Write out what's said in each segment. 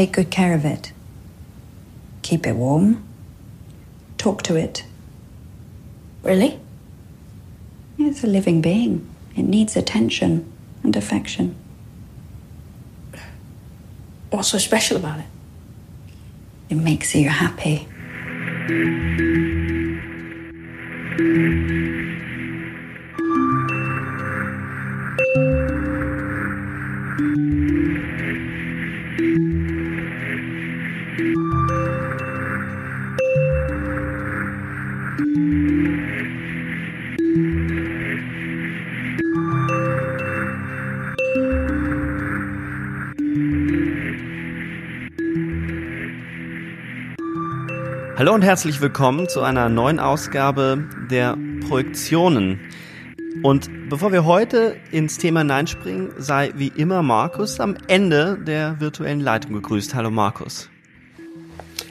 Take good care of it. Keep it warm. Talk to it. Really? It's a living being. It needs attention and affection. What's so special about it? It makes you happy. Hallo und herzlich willkommen zu einer neuen Ausgabe der Projektionen. Und bevor wir heute ins Thema hineinspringen, sei wie immer Markus am Ende der virtuellen Leitung gegrüßt. Hallo Markus.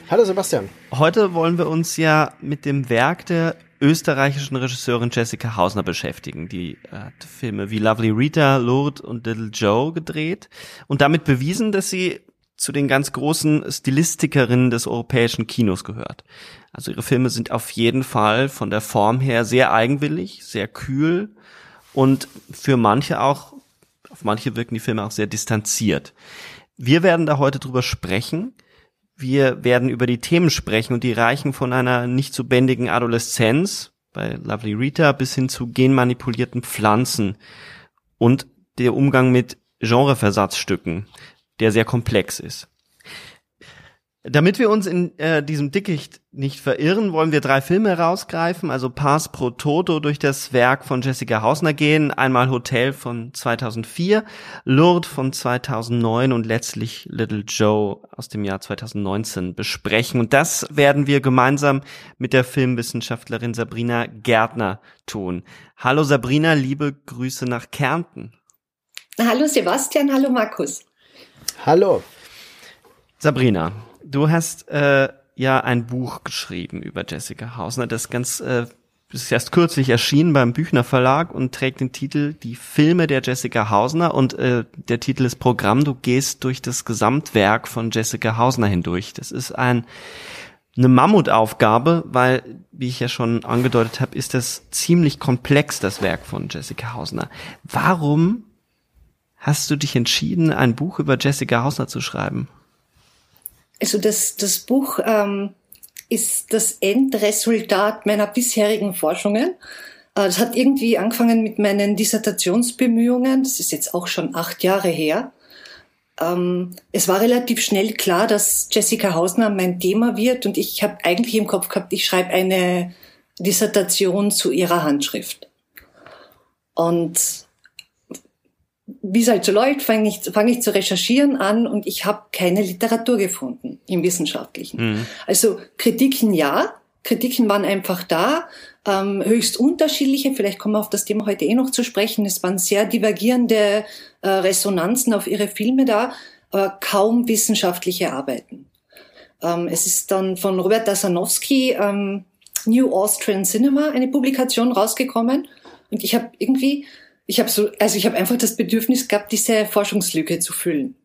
Hallo Sebastian. Heute wollen wir uns ja mit dem Werk der österreichischen Regisseurin Jessica Hausner beschäftigen. Die hat Filme wie Lovely Rita, Lourdes und Little Joe gedreht und damit bewiesen, dass sie zu den ganz großen Stilistikerinnen des europäischen Kinos gehört. Also ihre Filme sind auf jeden Fall von der Form her sehr eigenwillig, sehr kühl und für manche auch, auf manche wirken die Filme auch sehr distanziert. Wir werden da heute drüber sprechen. Wir werden über die Themen sprechen und die reichen von einer nicht zu bändigen Adoleszenz bei Lovely Rita bis hin zu genmanipulierten Pflanzen und der Umgang mit Genreversatzstücken der sehr komplex ist. Damit wir uns in äh, diesem Dickicht nicht verirren, wollen wir drei Filme herausgreifen, also Pass pro Toto durch das Werk von Jessica Hausner gehen, einmal Hotel von 2004, Lourdes von 2009 und letztlich Little Joe aus dem Jahr 2019 besprechen. Und das werden wir gemeinsam mit der Filmwissenschaftlerin Sabrina Gärtner tun. Hallo Sabrina, liebe Grüße nach Kärnten. Hallo Sebastian, hallo Markus. Hallo. Sabrina, du hast äh, ja ein Buch geschrieben über Jessica Hausner, das ganz äh, ist erst kürzlich erschienen beim Büchner Verlag und trägt den Titel Die Filme der Jessica Hausner und äh, der Titel ist Programm, du gehst durch das Gesamtwerk von Jessica Hausner hindurch. Das ist ein eine Mammutaufgabe, weil, wie ich ja schon angedeutet habe, ist das ziemlich komplex, das Werk von Jessica Hausner. Warum hast du dich entschieden, ein Buch über Jessica Hausner zu schreiben? Also das, das Buch ähm, ist das Endresultat meiner bisherigen Forschungen. Äh, das hat irgendwie angefangen mit meinen Dissertationsbemühungen. Das ist jetzt auch schon acht Jahre her. Ähm, es war relativ schnell klar, dass Jessica Hausner mein Thema wird und ich habe eigentlich im Kopf gehabt, ich schreibe eine Dissertation zu ihrer Handschrift. Und wie es halt so läuft, fange ich, fang ich zu recherchieren an und ich habe keine Literatur gefunden im Wissenschaftlichen. Mhm. Also Kritiken ja, Kritiken waren einfach da, ähm, höchst unterschiedliche, vielleicht kommen wir auf das Thema heute eh noch zu sprechen. Es waren sehr divergierende äh, Resonanzen auf ihre Filme da, aber kaum wissenschaftliche Arbeiten. Ähm, es ist dann von Robert Dasanowski ähm, New Austrian Cinema eine Publikation rausgekommen und ich habe irgendwie ich habe so, also ich habe einfach das Bedürfnis gehabt, diese Forschungslücke zu füllen.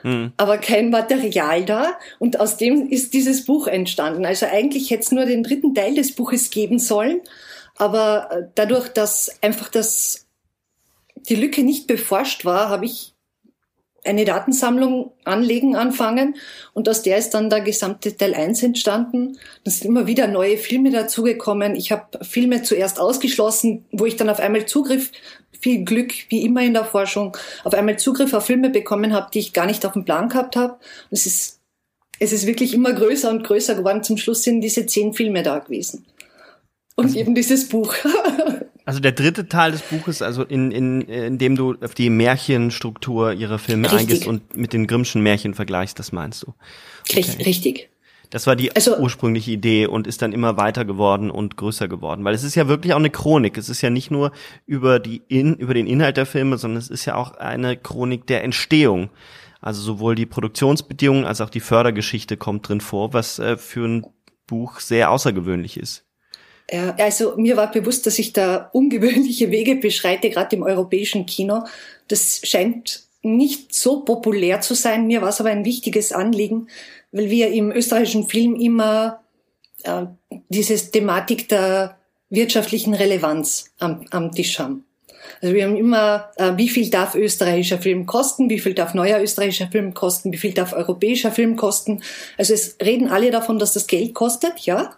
Hm. Aber kein Material da und aus dem ist dieses Buch entstanden. Also eigentlich hätte es nur den dritten Teil des Buches geben sollen, aber äh, dadurch, dass einfach das die Lücke nicht beforscht war, habe ich eine Datensammlung anlegen anfangen und aus der ist dann der gesamte Teil 1 entstanden. Es sind immer wieder neue Filme dazugekommen. Ich habe Filme zuerst ausgeschlossen, wo ich dann auf einmal Zugriff, viel Glück, wie immer in der Forschung, auf einmal Zugriff auf Filme bekommen habe, die ich gar nicht auf dem Plan gehabt habe. Es ist, es ist wirklich immer größer und größer geworden. Zum Schluss sind diese zehn Filme da gewesen. Und also, eben dieses Buch. Also der dritte Teil des Buches, also in, in, in dem du auf die Märchenstruktur ihrer Filme Richtig. eingehst und mit den Grimmschen Märchen vergleichst, das meinst du? Okay. Richtig. Das war die also, ursprüngliche Idee und ist dann immer weiter geworden und größer geworden, weil es ist ja wirklich auch eine Chronik. Es ist ja nicht nur über die in, über den Inhalt der Filme, sondern es ist ja auch eine Chronik der Entstehung. Also sowohl die Produktionsbedingungen als auch die Fördergeschichte kommt drin vor, was äh, für ein Buch sehr außergewöhnlich ist. Ja, also mir war bewusst, dass ich da ungewöhnliche Wege beschreite, gerade im europäischen Kino. Das scheint nicht so populär zu sein. Mir war es aber ein wichtiges Anliegen, weil wir im österreichischen Film immer äh, diese Thematik der wirtschaftlichen Relevanz am, am Tisch haben. Also wir haben immer, äh, wie viel darf österreichischer Film kosten, wie viel darf neuer österreichischer Film kosten, wie viel darf europäischer Film kosten. Also es reden alle davon, dass das Geld kostet, ja.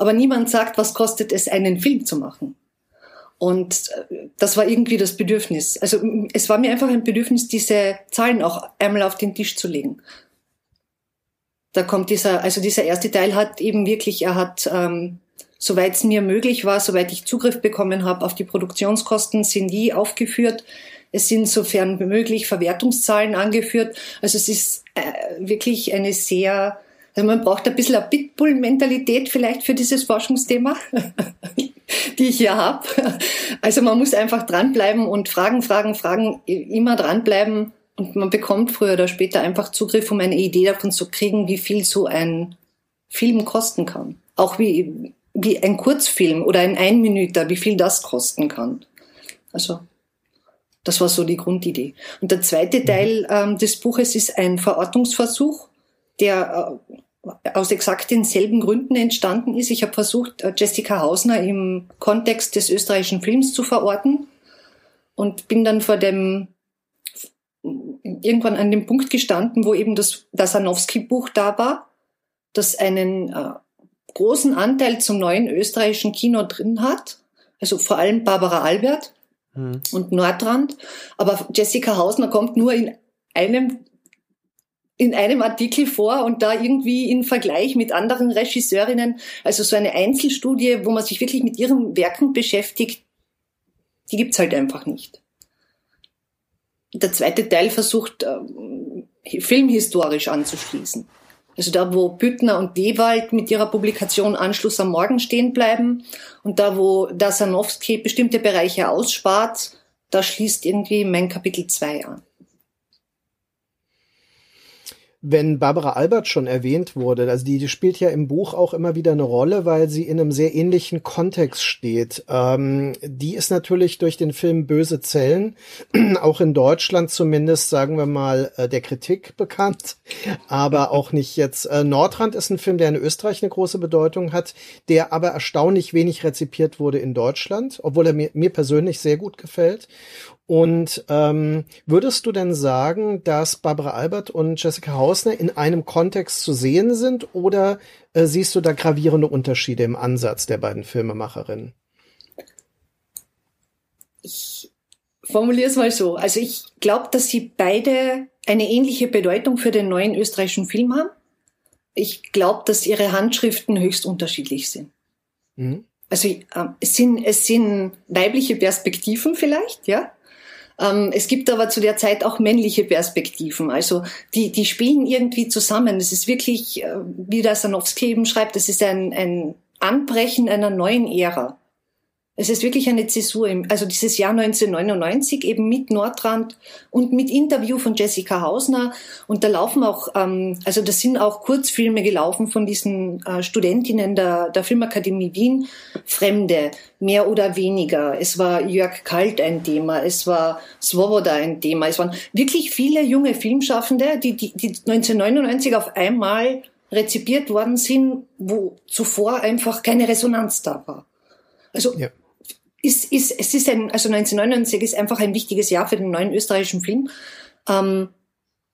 Aber niemand sagt, was kostet es, einen Film zu machen. Und äh, das war irgendwie das Bedürfnis. Also es war mir einfach ein Bedürfnis, diese Zahlen auch einmal auf den Tisch zu legen. Da kommt dieser, also dieser erste Teil hat eben wirklich, er hat, ähm, soweit es mir möglich war, soweit ich Zugriff bekommen habe auf die Produktionskosten, sind die aufgeführt. Es sind sofern möglich Verwertungszahlen angeführt. Also es ist äh, wirklich eine sehr man braucht ein bisschen eine Pitbull-Mentalität vielleicht für dieses Forschungsthema, die ich hier habe. Also man muss einfach dranbleiben und Fragen, Fragen, Fragen, immer dranbleiben. Und man bekommt früher oder später einfach Zugriff, um eine Idee davon zu kriegen, wie viel so ein Film kosten kann. Auch wie, wie ein Kurzfilm oder ein Einminüter, wie viel das kosten kann. Also das war so die Grundidee. Und der zweite Teil ähm, des Buches ist ein Verortungsversuch der äh, aus exakt denselben Gründen entstanden ist. Ich habe versucht, äh, Jessica Hausner im Kontext des österreichischen Films zu verorten und bin dann vor dem irgendwann an dem Punkt gestanden, wo eben das, das Sanowski-Buch da war, das einen äh, großen Anteil zum neuen österreichischen Kino drin hat. Also vor allem Barbara Albert hm. und Nordrand. Aber Jessica Hausner kommt nur in einem in einem Artikel vor und da irgendwie in Vergleich mit anderen Regisseurinnen, also so eine Einzelstudie, wo man sich wirklich mit ihren Werken beschäftigt, die gibt's halt einfach nicht. Der zweite Teil versucht, ähm, filmhistorisch anzuschließen. Also da, wo Büttner und Dewald mit ihrer Publikation Anschluss am Morgen stehen bleiben und da, wo Dasanowski bestimmte Bereiche ausspart, da schließt irgendwie mein Kapitel 2 an. Wenn Barbara Albert schon erwähnt wurde, also die, die spielt ja im Buch auch immer wieder eine Rolle, weil sie in einem sehr ähnlichen Kontext steht. Ähm, die ist natürlich durch den Film Böse Zellen, auch in Deutschland zumindest, sagen wir mal, äh, der Kritik bekannt, aber auch nicht jetzt. Äh, Nordrand ist ein Film, der in Österreich eine große Bedeutung hat, der aber erstaunlich wenig rezipiert wurde in Deutschland, obwohl er mir, mir persönlich sehr gut gefällt. Und ähm, würdest du denn sagen, dass Barbara Albert und Jessica Hausner in einem Kontext zu sehen sind oder äh, siehst du da gravierende Unterschiede im Ansatz der beiden Filmemacherinnen? Ich formuliere es mal so. Also ich glaube, dass sie beide eine ähnliche Bedeutung für den neuen österreichischen Film haben. Ich glaube, dass ihre Handschriften höchst unterschiedlich sind. Mhm. Also äh, es sind, es sind weibliche Perspektiven vielleicht, ja. Ähm, es gibt aber zu der Zeit auch männliche Perspektiven. Also die, die spielen irgendwie zusammen. Es ist wirklich, äh, wie der Sanowski eben schreibt, das ist ein, ein Anbrechen einer neuen Ära. Es ist wirklich eine Zäsur, im, also dieses Jahr 1999 eben mit Nordrand und mit Interview von Jessica Hausner. Und da laufen auch, ähm, also das sind auch Kurzfilme gelaufen von diesen äh, Studentinnen der, der Filmakademie Wien. Fremde, mehr oder weniger. Es war Jörg Kalt ein Thema, es war Svoboda ein Thema. Es waren wirklich viele junge Filmschaffende, die, die, die 1999 auf einmal rezipiert worden sind, wo zuvor einfach keine Resonanz da war. Also ja ist, ist, es ist ein, also 1999 ist einfach ein wichtiges Jahr für den neuen österreichischen Film. Ähm,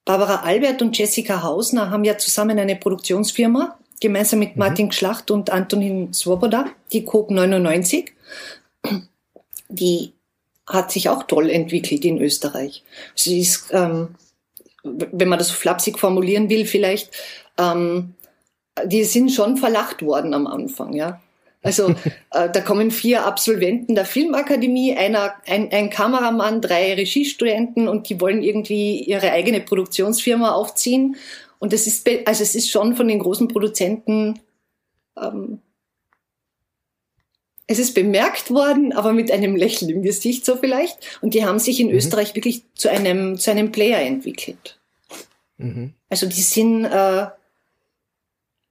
Barbara Albert und Jessica Hausner haben ja zusammen eine Produktionsfirma, gemeinsam mit mhm. Martin Schlacht und Antonin Svoboda, die Coop 99. Die hat sich auch toll entwickelt in Österreich. Sie ist, ähm, wenn man das so flapsig formulieren will, vielleicht, ähm, die sind schon verlacht worden am Anfang, ja. Also äh, da kommen vier Absolventen der Filmakademie, einer, ein, ein Kameramann, drei Regiestudenten und die wollen irgendwie ihre eigene Produktionsfirma aufziehen. Und das ist, also es ist schon von den großen Produzenten, ähm, es ist bemerkt worden, aber mit einem Lächeln im Gesicht so vielleicht. Und die haben sich in mhm. Österreich wirklich zu einem, zu einem Player entwickelt. Mhm. Also die sind äh,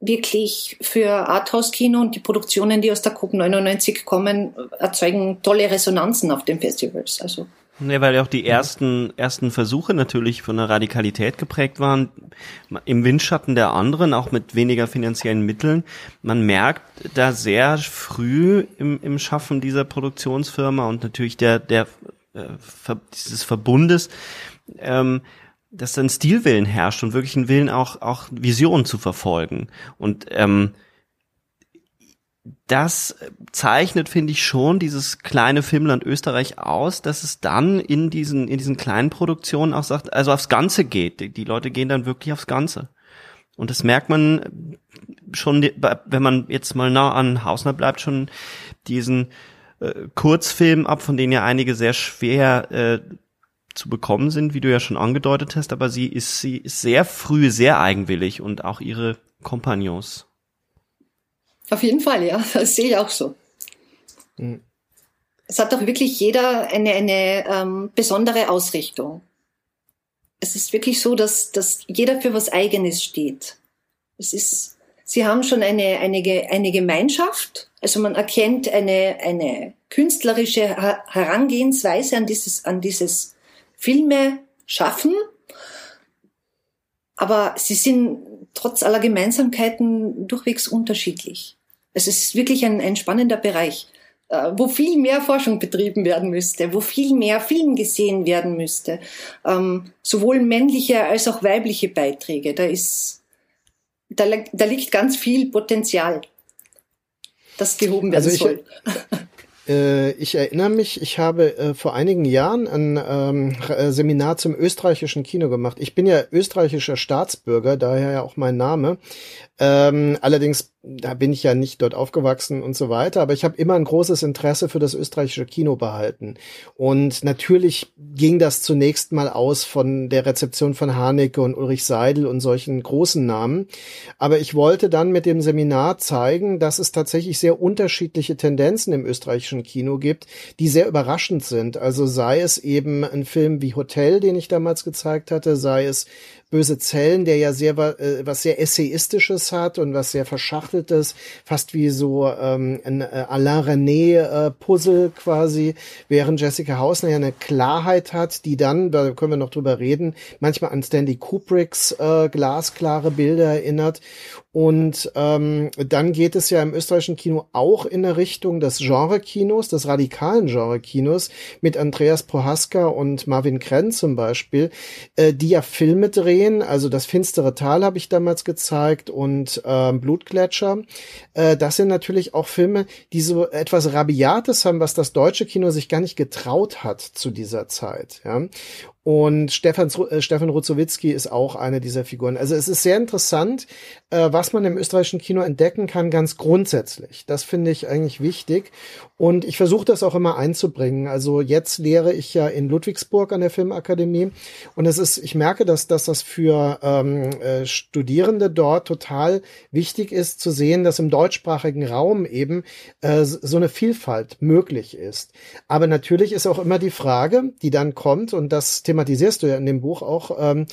wirklich für Arthouse-Kino und die Produktionen, die aus der COP 99 kommen, erzeugen tolle Resonanzen auf den Festivals. Also ja, weil auch die ersten, ersten Versuche natürlich von der Radikalität geprägt waren, im Windschatten der anderen, auch mit weniger finanziellen Mitteln. Man merkt da sehr früh im, im Schaffen dieser Produktionsfirma und natürlich der, der, äh, dieses Verbundes, ähm, dass dann Stilwillen herrscht und wirklich ein Willen auch, auch Visionen zu verfolgen. Und ähm, das zeichnet, finde ich, schon dieses kleine Filmland Österreich aus, dass es dann in diesen, in diesen kleinen Produktionen auch sagt, also aufs Ganze geht. Die Leute gehen dann wirklich aufs Ganze. Und das merkt man schon, wenn man jetzt mal nah an Hausner bleibt, schon diesen äh, Kurzfilm ab, von denen ja einige sehr schwer äh, zu bekommen sind, wie du ja schon angedeutet hast, aber sie ist, sie ist sehr früh sehr eigenwillig und auch ihre Kompagnons. Auf jeden Fall, ja, das sehe ich auch so. Mhm. Es hat doch wirklich jeder eine, eine ähm, besondere Ausrichtung. Es ist wirklich so, dass, dass jeder für was Eigenes steht. Es ist, sie haben schon eine, eine, eine Gemeinschaft, also man erkennt eine, eine künstlerische Herangehensweise an dieses, an dieses Filme schaffen, aber sie sind trotz aller Gemeinsamkeiten durchwegs unterschiedlich. Es ist wirklich ein, ein spannender Bereich, äh, wo viel mehr Forschung betrieben werden müsste, wo viel mehr Film gesehen werden müsste. Ähm, sowohl männliche als auch weibliche Beiträge. Da ist, da, da liegt ganz viel Potenzial, das gehoben werden also soll. Äh, ich erinnere mich, ich habe äh, vor einigen Jahren ein ähm, äh, Seminar zum österreichischen Kino gemacht. Ich bin ja österreichischer Staatsbürger, daher ja auch mein Name. Ähm, allerdings, da bin ich ja nicht dort aufgewachsen und so weiter, aber ich habe immer ein großes Interesse für das österreichische Kino behalten. Und natürlich ging das zunächst mal aus von der Rezeption von Haneke und Ulrich Seidel und solchen großen Namen. Aber ich wollte dann mit dem Seminar zeigen, dass es tatsächlich sehr unterschiedliche Tendenzen im österreichischen Kino gibt, die sehr überraschend sind. Also sei es eben ein Film wie Hotel, den ich damals gezeigt hatte, sei es Böse Zellen, der ja sehr äh, was sehr essayistisches hat und was sehr verschachteltes, fast wie so ähm, ein äh, Alain René äh, Puzzle quasi, während Jessica Hausner ja eine Klarheit hat, die dann, da können wir noch drüber reden, manchmal an Stanley Kubricks äh, glasklare Bilder erinnert und ähm, dann geht es ja im österreichischen Kino auch in der Richtung des Genre-Kinos, des radikalen Genre-Kinos, mit Andreas Prohaska und Marvin Krenn zum Beispiel, äh, die ja Filme drehen. Also das finstere Tal habe ich damals gezeigt und äh, Blutgletscher. Äh, das sind natürlich auch Filme, die so etwas Rabiates haben, was das deutsche Kino sich gar nicht getraut hat zu dieser Zeit. Ja? Und Stefan, äh, Stefan Ruzowitzki ist auch eine dieser Figuren. Also es ist sehr interessant, äh, was man im österreichischen Kino entdecken kann, ganz grundsätzlich. Das finde ich eigentlich wichtig. Und ich versuche das auch immer einzubringen. Also jetzt lehre ich ja in Ludwigsburg an der Filmakademie. Und es ist, ich merke, dass, dass das für ähm, äh, Studierende dort total wichtig ist zu sehen, dass im deutschsprachigen Raum eben äh, so eine Vielfalt möglich ist. Aber natürlich ist auch immer die Frage, die dann kommt, und das thematisierst du ja in dem Buch auch, ähm,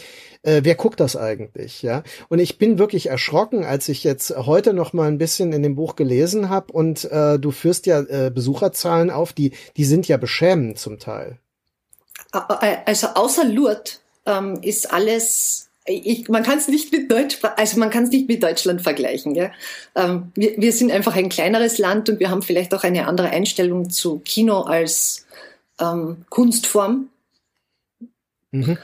äh, wer guckt das eigentlich, ja? Und ich bin wirklich erschrocken, als ich jetzt heute noch mal ein bisschen in dem Buch gelesen habe und äh, du führst ja äh, Besucherzahlen auf, die die sind ja beschämend zum Teil. Also außer Lourdes ähm, ist alles ich, man kann es nicht mit Deutsch, also man kann es nicht mit Deutschland vergleichen. Ja? Ähm, wir, wir sind einfach ein kleineres Land und wir haben vielleicht auch eine andere Einstellung zu Kino als ähm, Kunstform. Mhm.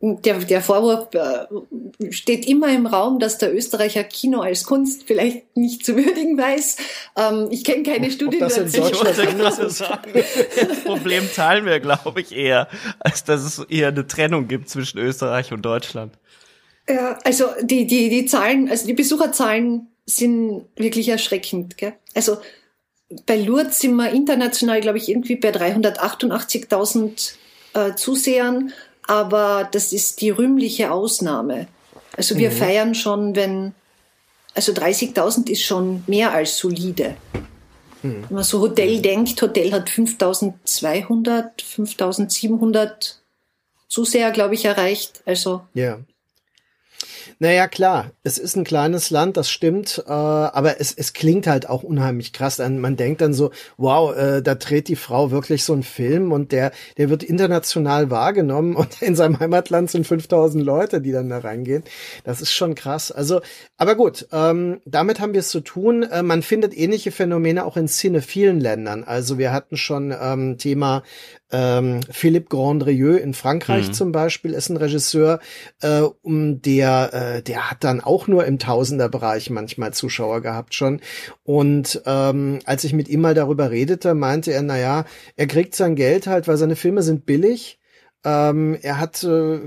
der, der Vorwurf äh, steht immer im Raum, dass der Österreicher Kino als Kunst vielleicht nicht zu würdigen weiß. Ähm, ich kenne keine Studien das in Deutschland das Problem teilen wir, glaube ich, eher, als dass es eher eine Trennung gibt zwischen Österreich und Deutschland. Ja, also die, die, die Zahlen, also die Besucherzahlen sind wirklich erschreckend. Gell? Also bei Lourdes sind wir international, glaube ich, irgendwie bei 388.000 äh, Zusehern aber das ist die rühmliche Ausnahme. Also wir mhm. feiern schon, wenn, also 30.000 ist schon mehr als solide. Mhm. Wenn man so Hotel denkt, Hotel hat 5.200, 5.700 Zuseher, glaube ich, erreicht. Also. Ja. Naja, klar, es ist ein kleines Land, das stimmt, äh, aber es, es klingt halt auch unheimlich krass. Man denkt dann so, wow, äh, da dreht die Frau wirklich so einen Film und der, der wird international wahrgenommen und in seinem Heimatland sind 5000 Leute, die dann da reingehen. Das ist schon krass. Also, aber gut, ähm, damit haben wir es zu tun. Äh, man findet ähnliche Phänomene auch in cinephilen Ländern. Also wir hatten schon ähm, Thema ähm, Philippe Grandrieux in Frankreich mhm. zum Beispiel ist ein Regisseur, äh, der, äh, der hat dann auch nur im Tausenderbereich manchmal Zuschauer gehabt schon. Und ähm, als ich mit ihm mal darüber redete, meinte er, na ja, er kriegt sein Geld halt, weil seine Filme sind billig ähm, er hat äh,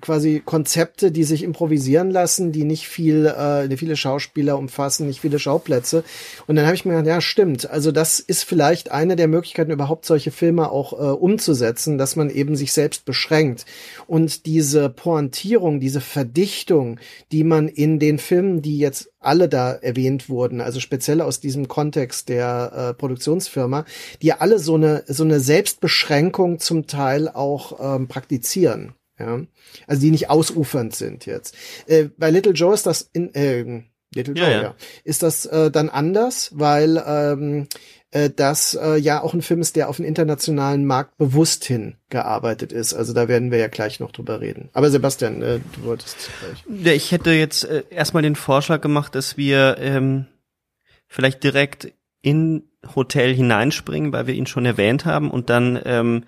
quasi Konzepte, die sich improvisieren lassen, die nicht viel, äh, viele Schauspieler umfassen, nicht viele Schauplätze. Und dann habe ich mir gedacht, ja, stimmt. Also das ist vielleicht eine der Möglichkeiten, überhaupt solche Filme auch äh, umzusetzen, dass man eben sich selbst beschränkt. Und diese Pointierung, diese Verdichtung, die man in den Filmen, die jetzt alle da erwähnt wurden, also speziell aus diesem Kontext der äh, Produktionsfirma, die alle so eine so eine Selbstbeschränkung zum Teil auch ähm, praktizieren. Ja? Also die nicht ausufernd sind jetzt. Äh, bei Little Joe ist das in äh, Little Joe, ja, ja. ja. Ist das äh, dann anders, weil ähm, äh, das äh, ja auch ein Film ist, der auf den internationalen Markt bewusst hin gearbeitet ist. Also da werden wir ja gleich noch drüber reden. Aber Sebastian, äh, du wolltest gleich. Ja, ich hätte jetzt äh, erstmal den Vorschlag gemacht, dass wir ähm, vielleicht direkt in Hotel hineinspringen, weil wir ihn schon erwähnt haben und dann ähm,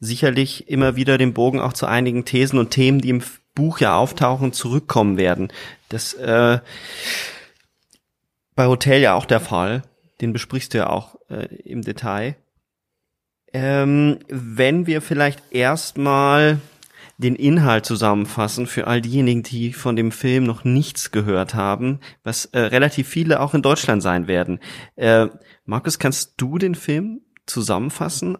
sicherlich immer wieder den Bogen auch zu einigen Thesen und Themen, die im Buch ja auftauchen, zurückkommen werden. Das äh, bei Hotel ja auch der Fall. Den besprichst du ja auch äh, im Detail. Ähm, wenn wir vielleicht erstmal den Inhalt zusammenfassen für all diejenigen, die von dem Film noch nichts gehört haben, was äh, relativ viele auch in Deutschland sein werden. Äh, Markus, kannst du den Film zusammenfassen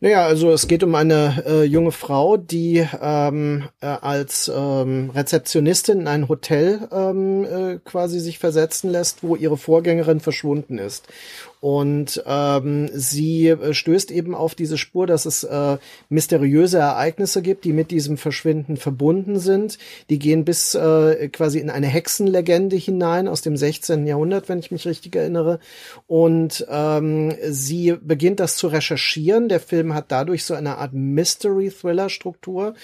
naja, also es geht um eine äh, junge Frau, die ähm, äh, als ähm, Rezeptionistin in ein Hotel ähm, äh, quasi sich versetzen lässt, wo ihre Vorgängerin verschwunden ist. Und ähm, sie äh, stößt eben auf diese Spur, dass es äh, mysteriöse Ereignisse gibt, die mit diesem Verschwinden verbunden sind. Die gehen bis äh, quasi in eine Hexenlegende hinein aus dem 16. Jahrhundert, wenn ich mich richtig erinnere. Und ähm, sie beginnt das zu recherchieren. Der Film hat dadurch so eine Art Mystery-Thriller-Struktur.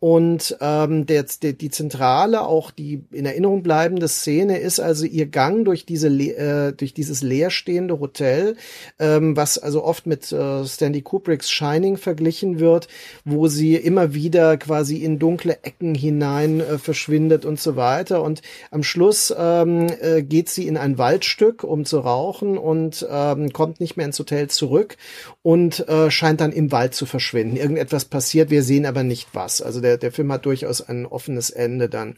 Und ähm, der, der, die zentrale, auch die in Erinnerung bleibende Szene ist also ihr Gang durch diese äh, durch dieses leerstehende Hotel Hotel, ähm, was also oft mit äh, Stanley Kubricks Shining verglichen wird, wo sie immer wieder quasi in dunkle Ecken hinein äh, verschwindet und so weiter. Und am Schluss ähm, äh, geht sie in ein Waldstück, um zu rauchen und ähm, kommt nicht mehr ins Hotel zurück und äh, scheint dann im Wald zu verschwinden. Irgendetwas passiert, wir sehen aber nicht was. Also der, der Film hat durchaus ein offenes Ende dann.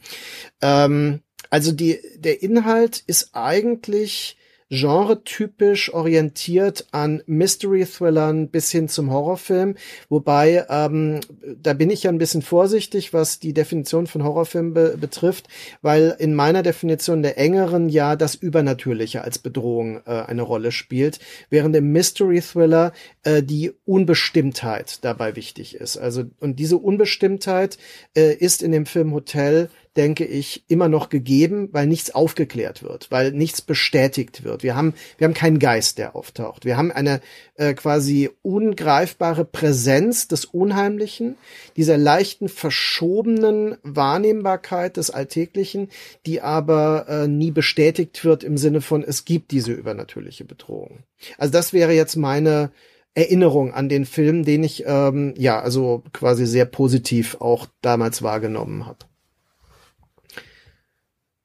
Ähm, also die, der Inhalt ist eigentlich genretypisch orientiert an Mystery-Thrillern bis hin zum Horrorfilm. Wobei, ähm, da bin ich ja ein bisschen vorsichtig, was die Definition von Horrorfilm be betrifft, weil in meiner Definition der engeren ja das Übernatürliche als Bedrohung äh, eine Rolle spielt, während im Mystery-Thriller äh, die Unbestimmtheit dabei wichtig ist. Also, und diese Unbestimmtheit äh, ist in dem Film Hotel denke ich, immer noch gegeben, weil nichts aufgeklärt wird, weil nichts bestätigt wird. Wir haben, wir haben keinen Geist, der auftaucht. Wir haben eine äh, quasi ungreifbare Präsenz des Unheimlichen, dieser leichten verschobenen Wahrnehmbarkeit des Alltäglichen, die aber äh, nie bestätigt wird im Sinne von, es gibt diese übernatürliche Bedrohung. Also das wäre jetzt meine Erinnerung an den Film, den ich ähm, ja also quasi sehr positiv auch damals wahrgenommen habe.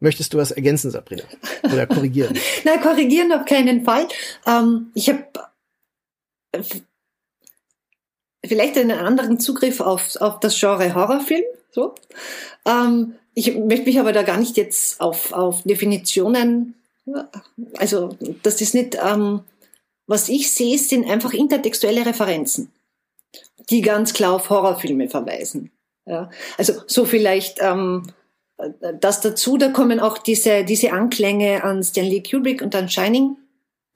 Möchtest du was ergänzen, Sabrina? Oder korrigieren? Nein, korrigieren auf keinen Fall. Ähm, ich habe vielleicht einen anderen Zugriff auf, auf das Genre Horrorfilm. So. Ähm, ich möchte mich aber da gar nicht jetzt auf, auf Definitionen, also das ist nicht, ähm, was ich sehe, sind einfach intertextuelle Referenzen, die ganz klar auf Horrorfilme verweisen. Ja. Also so vielleicht ähm, das dazu, da kommen auch diese, diese Anklänge an Stanley Kubrick und an Shining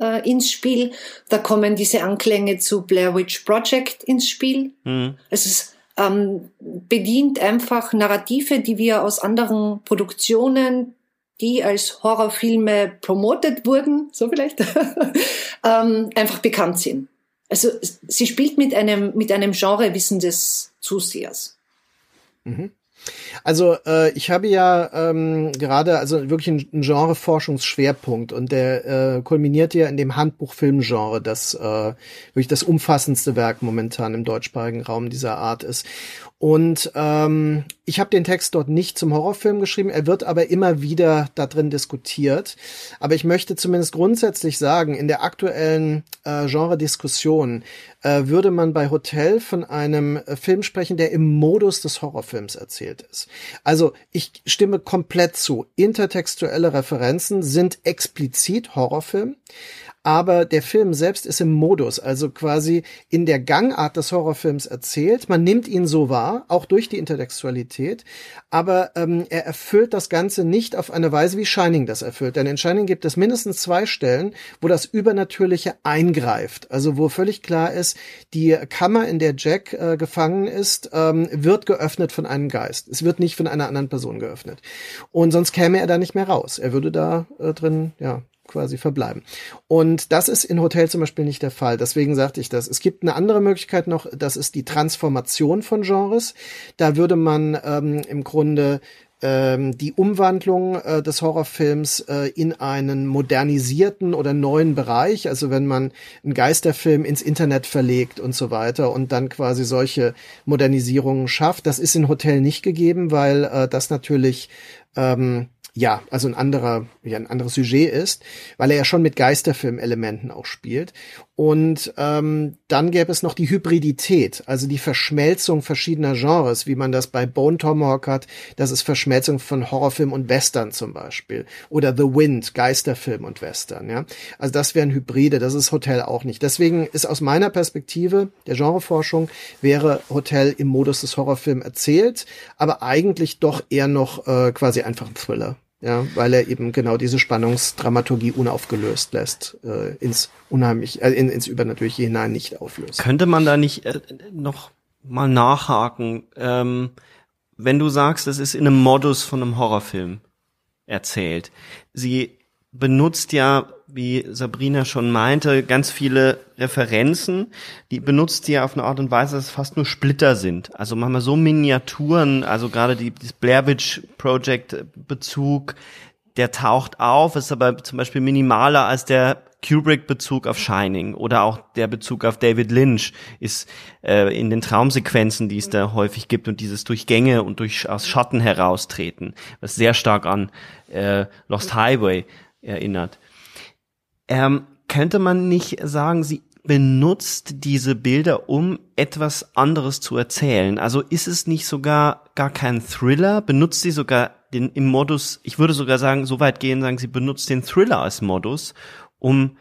äh, ins Spiel. Da kommen diese Anklänge zu Blair Witch Project ins Spiel. Mhm. Es ist, ähm, bedient einfach Narrative, die wir aus anderen Produktionen, die als Horrorfilme promotet wurden, so vielleicht, ähm, einfach bekannt sind. Also sie spielt mit einem, mit einem Genrewissen des Zusehers. Mhm. Also äh, ich habe ja ähm, gerade also wirklich einen Genre-Forschungsschwerpunkt und der äh, kulminiert ja in dem Handbuch Filmgenre, das äh, wirklich das umfassendste Werk momentan im deutschsprachigen Raum dieser Art ist. Und ähm, ich habe den Text dort nicht zum Horrorfilm geschrieben, er wird aber immer wieder da drin diskutiert. Aber ich möchte zumindest grundsätzlich sagen, in der aktuellen äh, Genre-Diskussion äh, würde man bei Hotel von einem äh, Film sprechen, der im Modus des Horrorfilms erzählt ist. Also ich stimme komplett zu. Intertextuelle Referenzen sind explizit Horrorfilm aber der Film selbst ist im Modus, also quasi in der Gangart des Horrorfilms erzählt. Man nimmt ihn so wahr, auch durch die Intertextualität, aber ähm, er erfüllt das Ganze nicht auf eine Weise, wie Shining das erfüllt. Denn in Shining gibt es mindestens zwei Stellen, wo das Übernatürliche eingreift. Also wo völlig klar ist, die Kammer, in der Jack äh, gefangen ist, ähm, wird geöffnet von einem Geist. Es wird nicht von einer anderen Person geöffnet. Und sonst käme er da nicht mehr raus. Er würde da äh, drin, ja, quasi verbleiben. Und das ist in Hotel zum Beispiel nicht der Fall. Deswegen sagte ich das. Es gibt eine andere Möglichkeit noch, das ist die Transformation von Genres. Da würde man ähm, im Grunde ähm, die Umwandlung äh, des Horrorfilms äh, in einen modernisierten oder neuen Bereich, also wenn man einen Geisterfilm ins Internet verlegt und so weiter und dann quasi solche Modernisierungen schafft. Das ist in Hotel nicht gegeben, weil äh, das natürlich ähm, ja, also ein anderer, ja, ein anderes Sujet ist, weil er ja schon mit Geisterfilm-Elementen auch spielt. Und ähm, dann gäbe es noch die Hybridität, also die Verschmelzung verschiedener Genres, wie man das bei Bone Tomahawk hat. Das ist Verschmelzung von Horrorfilm und Western zum Beispiel. Oder The Wind, Geisterfilm und Western. Ja, also das wären Hybride. Das ist Hotel auch nicht. Deswegen ist aus meiner Perspektive der Genreforschung wäre Hotel im Modus des Horrorfilms erzählt, aber eigentlich doch eher noch äh, quasi einfach ein Thriller ja, weil er eben genau diese Spannungsdramaturgie unaufgelöst lässt, äh, ins unheimlich, äh, in, ins Übernatürliche hinein nicht auflöst. Könnte man da nicht äh, noch mal nachhaken, ähm, wenn du sagst, es ist in einem Modus von einem Horrorfilm erzählt. Sie benutzt ja, wie Sabrina schon meinte, ganz viele Referenzen. Die benutzt sie auf eine Art und Weise, dass es fast nur Splitter sind. Also manchmal so Miniaturen, also gerade die, das Blair Witch Project Bezug, der taucht auf, ist aber zum Beispiel minimaler als der Kubrick-Bezug auf Shining oder auch der Bezug auf David Lynch ist äh, in den Traumsequenzen, die es da häufig gibt und dieses durch Gänge und durch aus Schatten heraustreten, was sehr stark an äh, Lost Highway erinnert. Ähm, könnte man nicht sagen, sie benutzt diese Bilder, um etwas anderes zu erzählen? Also ist es nicht sogar gar kein Thriller? Benutzt sie sogar den im Modus, ich würde sogar sagen, so weit gehen, sagen sie benutzt den Thriller als Modus, um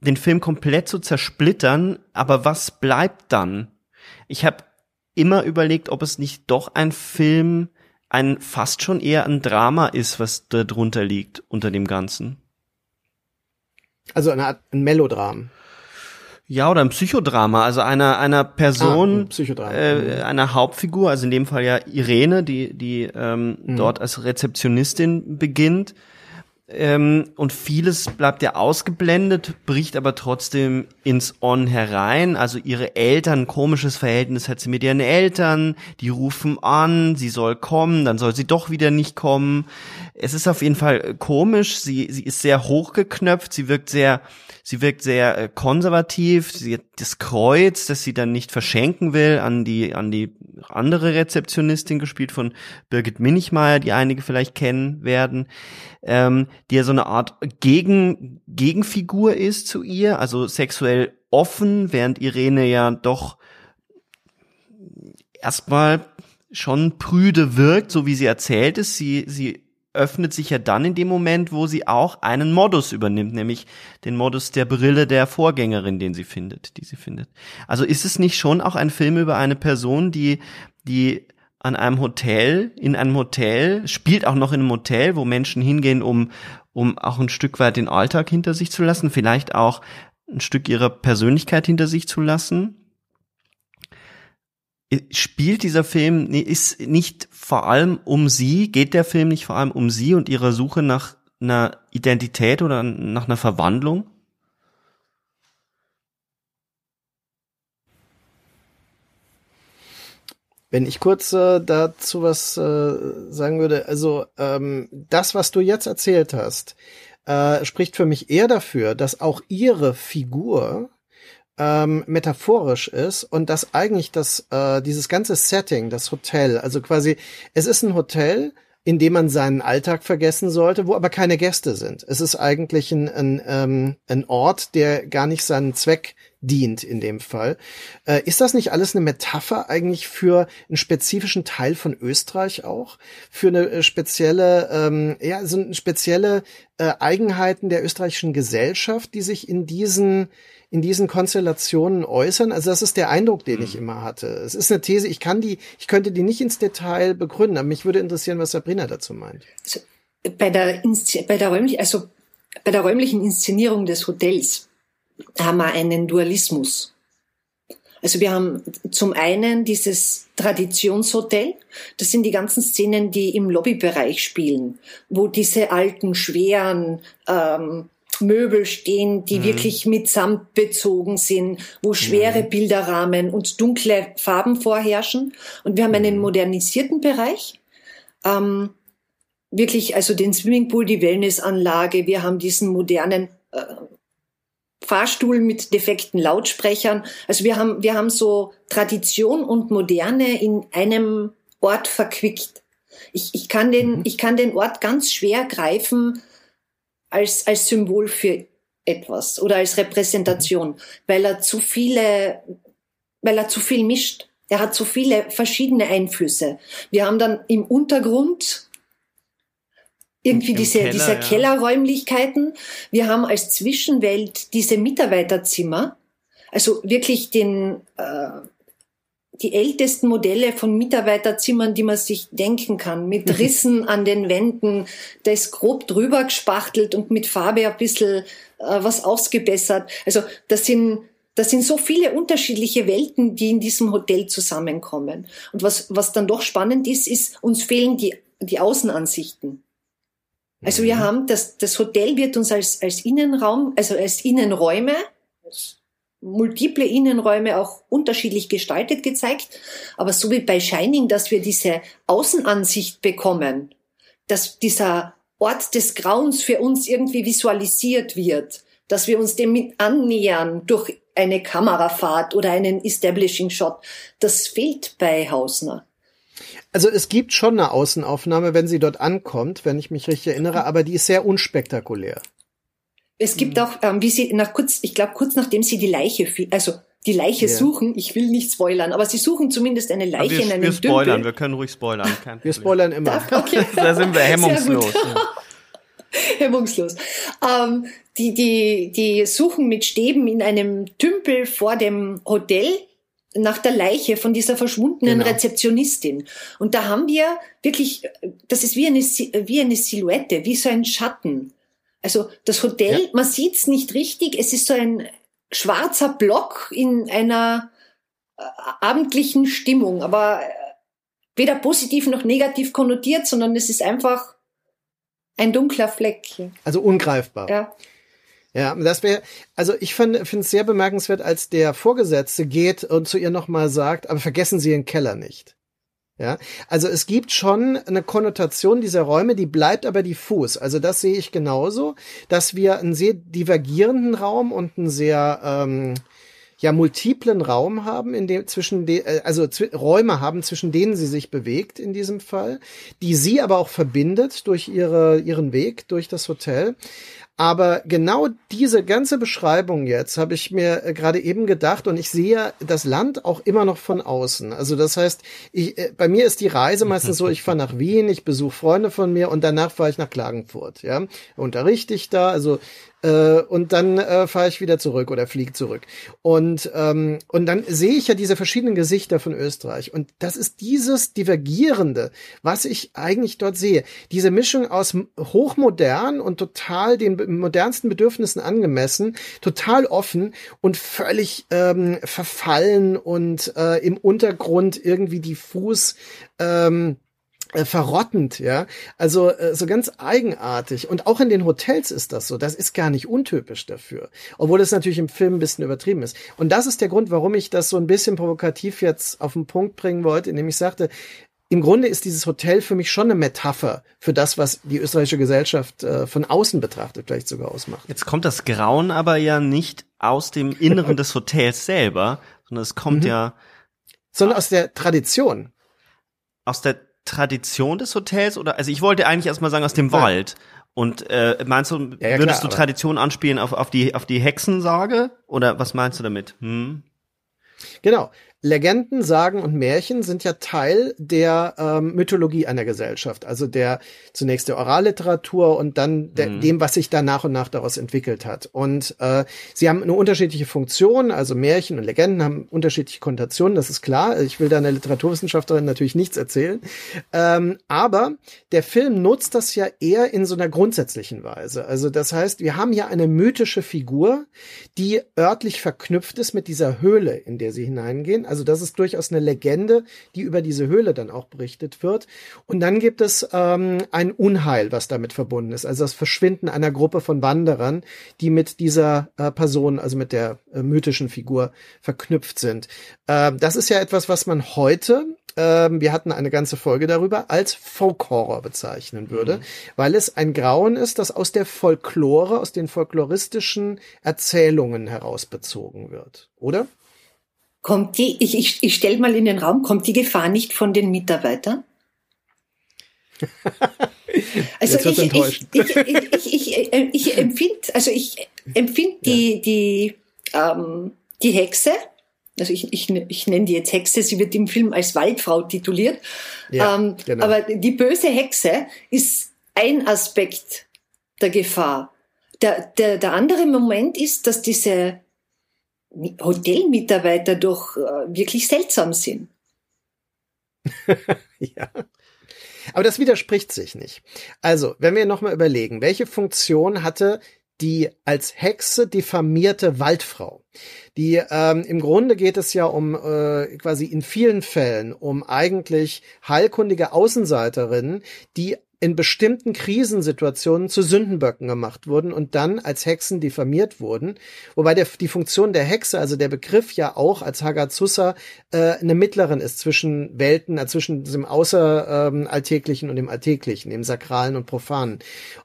den Film komplett zu zersplittern, aber was bleibt dann? Ich habe immer überlegt, ob es nicht doch ein Film ein fast schon eher ein Drama ist, was da drunter liegt unter dem Ganzen. Also eine Art ein Melodram. Ja, oder ein Psychodrama, also einer einer Person, ah, äh, mhm. einer Hauptfigur, also in dem Fall ja Irene, die die ähm, mhm. dort als Rezeptionistin beginnt, Ähm, und vieles bleibt ja ausgeblendet, bricht aber trotzdem ins On herein. Also ihre Eltern, komisches Verhältnis hat sie mit ihren Eltern, die rufen an, sie soll kommen, dann soll sie doch wieder nicht kommen. Es ist auf jeden Fall komisch, sie, sie ist sehr hochgeknöpft, sie wirkt sehr Sie wirkt sehr äh, konservativ. Sie hat das Kreuz, das sie dann nicht verschenken will, an die, an die andere Rezeptionistin gespielt von Birgit Minichmeier, die einige vielleicht kennen werden, ähm, die ja so eine Art Gegen, Gegenfigur ist zu ihr, also sexuell offen, während Irene ja doch erstmal schon prüde wirkt, so wie sie erzählt ist. Sie, sie öffnet sich ja dann in dem Moment, wo sie auch einen Modus übernimmt, nämlich den Modus der Brille der Vorgängerin, den sie findet, die sie findet. Also ist es nicht schon auch ein Film über eine Person, die, die an einem Hotel, in einem Hotel, spielt auch noch in einem Hotel, wo Menschen hingehen, um, um auch ein Stück weit den Alltag hinter sich zu lassen, vielleicht auch ein Stück ihrer Persönlichkeit hinter sich zu lassen spielt dieser Film, ist nicht vor allem um sie, geht der Film nicht vor allem um sie und ihre Suche nach einer Identität oder nach einer Verwandlung? Wenn ich kurz äh, dazu was äh, sagen würde, also ähm, das, was du jetzt erzählt hast, äh, spricht für mich eher dafür, dass auch ihre Figur ähm, metaphorisch ist und dass eigentlich das äh, dieses ganze Setting, das Hotel, also quasi es ist ein Hotel, in dem man seinen Alltag vergessen sollte, wo aber keine Gäste sind. Es ist eigentlich ein, ein, ähm, ein Ort, der gar nicht seinen Zweck dient in dem Fall. Äh, ist das nicht alles eine Metapher eigentlich für einen spezifischen Teil von Österreich auch? Für eine äh, spezielle, ähm, ja, so eine spezielle äh, Eigenheiten der österreichischen Gesellschaft, die sich in diesen in diesen Konstellationen äußern. Also das ist der Eindruck, den ich mhm. immer hatte. Es ist eine These, ich kann die, ich könnte die nicht ins Detail begründen, aber mich würde interessieren, was Sabrina dazu meint. Also bei der, bei der räumlichen, also bei der räumlichen Inszenierung des Hotels haben wir einen Dualismus. Also wir haben zum einen dieses Traditionshotel, das sind die ganzen Szenen, die im Lobbybereich spielen, wo diese alten, schweren ähm, Möbel stehen, die mhm. wirklich mit Samt bezogen sind, wo schwere mhm. Bilderrahmen und dunkle Farben vorherrschen. Und wir haben einen mhm. modernisierten Bereich. Ähm, wirklich, also den Swimmingpool, die Wellnessanlage, wir haben diesen modernen äh, Fahrstuhl mit defekten Lautsprechern. Also wir haben, wir haben so Tradition und Moderne in einem Ort verquickt. Ich, ich, kann den, mhm. ich kann den Ort ganz schwer greifen, als, als Symbol für etwas oder als Repräsentation, weil er zu viele, weil er zu viel mischt. Er hat zu viele verschiedene Einflüsse. Wir haben dann im Untergrund irgendwie diese, Keller, diese ja. Kellerräumlichkeiten. Wir haben als Zwischenwelt diese Mitarbeiterzimmer. Also wirklich den, äh, die ältesten Modelle von Mitarbeiterzimmern, die man sich denken kann, mit mhm. Rissen an den Wänden, da ist grob drüber gespachtelt und mit Farbe ein bisschen äh, was ausgebessert. Also das sind das sind so viele unterschiedliche Welten, die in diesem Hotel zusammenkommen. Und was, was dann doch spannend ist, ist, uns fehlen die, die Außenansichten. Also wir mhm. haben, das, das Hotel wird uns als, als Innenraum, also als Innenräume, multiple Innenräume auch unterschiedlich gestaltet gezeigt. Aber so wie bei Shining, dass wir diese Außenansicht bekommen, dass dieser Ort des Grauens für uns irgendwie visualisiert wird, dass wir uns dem mit annähern durch eine Kamerafahrt oder einen Establishing Shot, das fehlt bei Hausner. Also es gibt schon eine Außenaufnahme, wenn sie dort ankommt, wenn ich mich richtig erinnere, aber die ist sehr unspektakulär. Es gibt mhm. auch, ähm, wie sie nach kurz, ich glaube kurz nachdem sie die Leiche, also die Leiche ja. suchen, ich will nicht spoilern, aber sie suchen zumindest eine Leiche wir, in einem Wir spoilern, Dümpel. wir können ruhig spoilern. wir spoilern immer. Darf, okay. da sind wir hemmungslos. hemmungslos. Ähm, die, die, die suchen mit Stäben in einem Tümpel vor dem Hotel nach der Leiche von dieser verschwundenen genau. Rezeptionistin. Und da haben wir wirklich, das ist wie eine, wie eine Silhouette, wie so ein Schatten. Also das Hotel, ja. man sieht's nicht richtig, es ist so ein schwarzer Block in einer äh, abendlichen Stimmung, aber äh, weder positiv noch negativ konnotiert, sondern es ist einfach Ein dunkler Fleck. Also ungreifbar. Ja. Ja, das wäre, also ich finde es sehr bemerkenswert, als der Vorgesetzte geht und zu ihr nochmal sagt, aber vergessen Sie den Keller nicht. Ja, also es gibt schon eine Konnotation dieser Räume, die bleibt aber diffus. Also das sehe ich genauso, dass wir einen sehr divergierenden Raum und einen sehr ähm, ja multiplen Raum haben, in dem zwischen de, äh, also Räume haben, zwischen denen sie sich bewegt in diesem Fall, die sie aber auch verbindet durch ihre ihren Weg durch das Hotel. Aber genau diese ganze Beschreibung jetzt habe ich mir äh, gerade eben gedacht und ich sehe das Land auch immer noch von außen. Also das heißt, ich, äh, bei mir ist die Reise meistens so, ich fahre nach Wien, ich besuche Freunde von mir und danach fahre ich nach Klagenfurt. Ja, unterrichte ich da. Also äh, und dann äh, fahre ich wieder zurück oder fliege zurück. Und, ähm, und dann sehe ich ja diese verschiedenen Gesichter von Österreich. Und das ist dieses Divergierende, was ich eigentlich dort sehe. Diese Mischung aus hochmodern und total den modernsten Bedürfnissen angemessen, total offen und völlig ähm, verfallen und äh, im Untergrund irgendwie diffus ähm, äh, verrottend, ja. Also äh, so ganz eigenartig. Und auch in den Hotels ist das so. Das ist gar nicht untypisch dafür. Obwohl es natürlich im Film ein bisschen übertrieben ist. Und das ist der Grund, warum ich das so ein bisschen provokativ jetzt auf den Punkt bringen wollte, indem ich sagte, im Grunde ist dieses Hotel für mich schon eine Metapher für das, was die österreichische Gesellschaft äh, von außen betrachtet vielleicht sogar ausmacht. Jetzt kommt das Grauen aber ja nicht aus dem Inneren des Hotels selber, sondern es kommt mhm. ja sondern aus der Tradition. Aus der Tradition des Hotels oder also ich wollte eigentlich erstmal sagen aus dem ja. Wald. Und äh, meinst du, ja, ja, würdest klar, du Tradition anspielen auf, auf die auf die Hexensage oder was meinst du damit? Hm? Genau. Legenden, Sagen und Märchen sind ja Teil der ähm, Mythologie einer Gesellschaft, also der zunächst der Oralliteratur und dann der, mhm. dem, was sich da nach und nach daraus entwickelt hat. Und äh, sie haben eine unterschiedliche Funktion, also Märchen und Legenden haben unterschiedliche Konnotationen, das ist klar. Ich will da einer Literaturwissenschaftlerin natürlich nichts erzählen, ähm, aber der Film nutzt das ja eher in so einer grundsätzlichen Weise. Also das heißt, wir haben hier eine mythische Figur, die örtlich verknüpft ist mit dieser Höhle, in der sie hineingehen also das ist durchaus eine Legende, die über diese Höhle dann auch berichtet wird. Und dann gibt es ähm, ein Unheil, was damit verbunden ist. Also das Verschwinden einer Gruppe von Wanderern, die mit dieser äh, Person, also mit der äh, mythischen Figur verknüpft sind. Äh, das ist ja etwas, was man heute ähm, wir hatten eine ganze Folge darüber, als Folk-Horror bezeichnen würde, mhm. weil es ein Grauen ist, das aus der Folklore, aus den folkloristischen Erzählungen herausbezogen wird, oder? Kommt die, ich, ich, ich stelle mal in den Raum, kommt die Gefahr nicht von den Mitarbeitern? also ich, ich, ich, ich, äh, empfinde, also ich empfinde die, die, ähm, die Hexe, also ich, ich, ich nenne die jetzt Hexe, sie wird im Film als Waldfrau tituliert, ja, ähm, genau. aber die böse Hexe ist ein Aspekt der Gefahr. Der, der, der andere Moment ist, dass diese Hotelmitarbeiter doch äh, wirklich seltsam sind. ja. Aber das widerspricht sich nicht. Also, wenn wir nochmal überlegen, welche Funktion hatte die als Hexe diffamierte Waldfrau. Die ähm, im Grunde geht es ja um äh, quasi in vielen Fällen um eigentlich heilkundige Außenseiterinnen, die in bestimmten Krisensituationen zu Sündenböcken gemacht wurden und dann als Hexen diffamiert wurden. Wobei der, die Funktion der Hexe, also der Begriff ja auch als Hagazusa äh, eine Mittlerin ist zwischen Welten, äh, zwischen dem Außeralltäglichen ähm, und dem Alltäglichen, dem Sakralen und Profanen.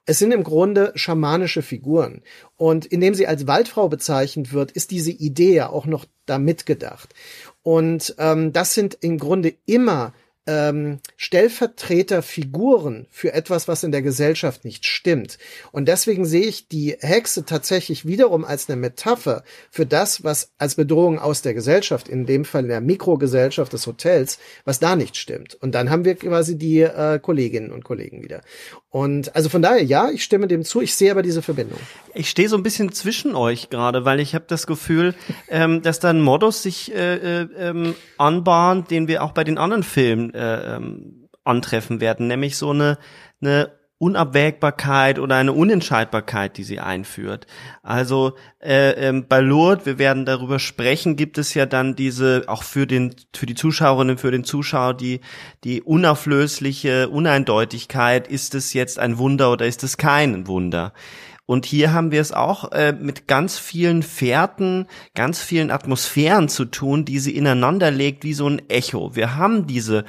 Es sind im Grunde schamanische Figuren. Und indem sie als Waldfrau bezeichnet wird, ist diese Idee ja auch noch da mitgedacht. Und ähm, das sind im Grunde immer ähm, Stellvertreterfiguren für etwas, was in der Gesellschaft nicht stimmt. Und deswegen sehe ich die Hexe tatsächlich wiederum als eine Metapher für das, was als Bedrohung aus der Gesellschaft, in dem Fall in der Mikrogesellschaft des Hotels, was da nicht stimmt. Und dann haben wir quasi die äh, Kolleginnen und Kollegen wieder. Und also von daher, ja, ich stimme dem zu. Ich sehe aber diese Verbindung. Ich stehe so ein bisschen zwischen euch gerade, weil ich habe das Gefühl, ähm, dass da ein Modus sich äh, äh, ähm, anbahnt, den wir auch bei den anderen Filmen äh, ähm, antreffen werden, nämlich so eine, eine Unabwägbarkeit oder eine Unentscheidbarkeit, die sie einführt. Also äh, ähm, bei Lourdes, wir werden darüber sprechen, gibt es ja dann diese auch für den für die Zuschauerinnen, für den Zuschauer die die unauflösliche Uneindeutigkeit: Ist es jetzt ein Wunder oder ist es kein Wunder? Und hier haben wir es auch äh, mit ganz vielen Fährten, ganz vielen Atmosphären zu tun, die sie ineinander legt wie so ein Echo. Wir haben diese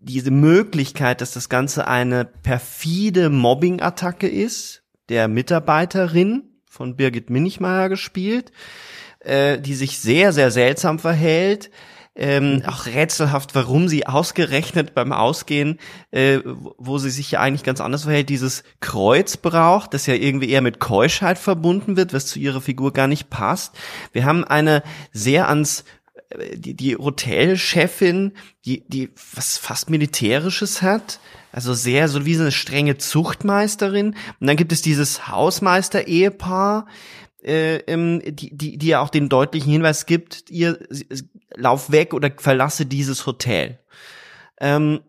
diese Möglichkeit, dass das Ganze eine perfide Mobbing-Attacke ist, der Mitarbeiterin von Birgit Minichmeier gespielt, äh, die sich sehr, sehr seltsam verhält, ähm, auch rätselhaft, warum sie ausgerechnet beim Ausgehen, äh, wo sie sich ja eigentlich ganz anders verhält, dieses Kreuz braucht, das ja irgendwie eher mit Keuschheit verbunden wird, was zu ihrer Figur gar nicht passt. Wir haben eine sehr ans die, die Hotelchefin, die, die was fast Militärisches hat, also sehr so wie so eine strenge Zuchtmeisterin. Und dann gibt es dieses Hausmeister-Ehepaar, äh, ähm, die, die, die ja auch den deutlichen Hinweis gibt, ihr lauf weg oder verlasse dieses Hotel. Ähm,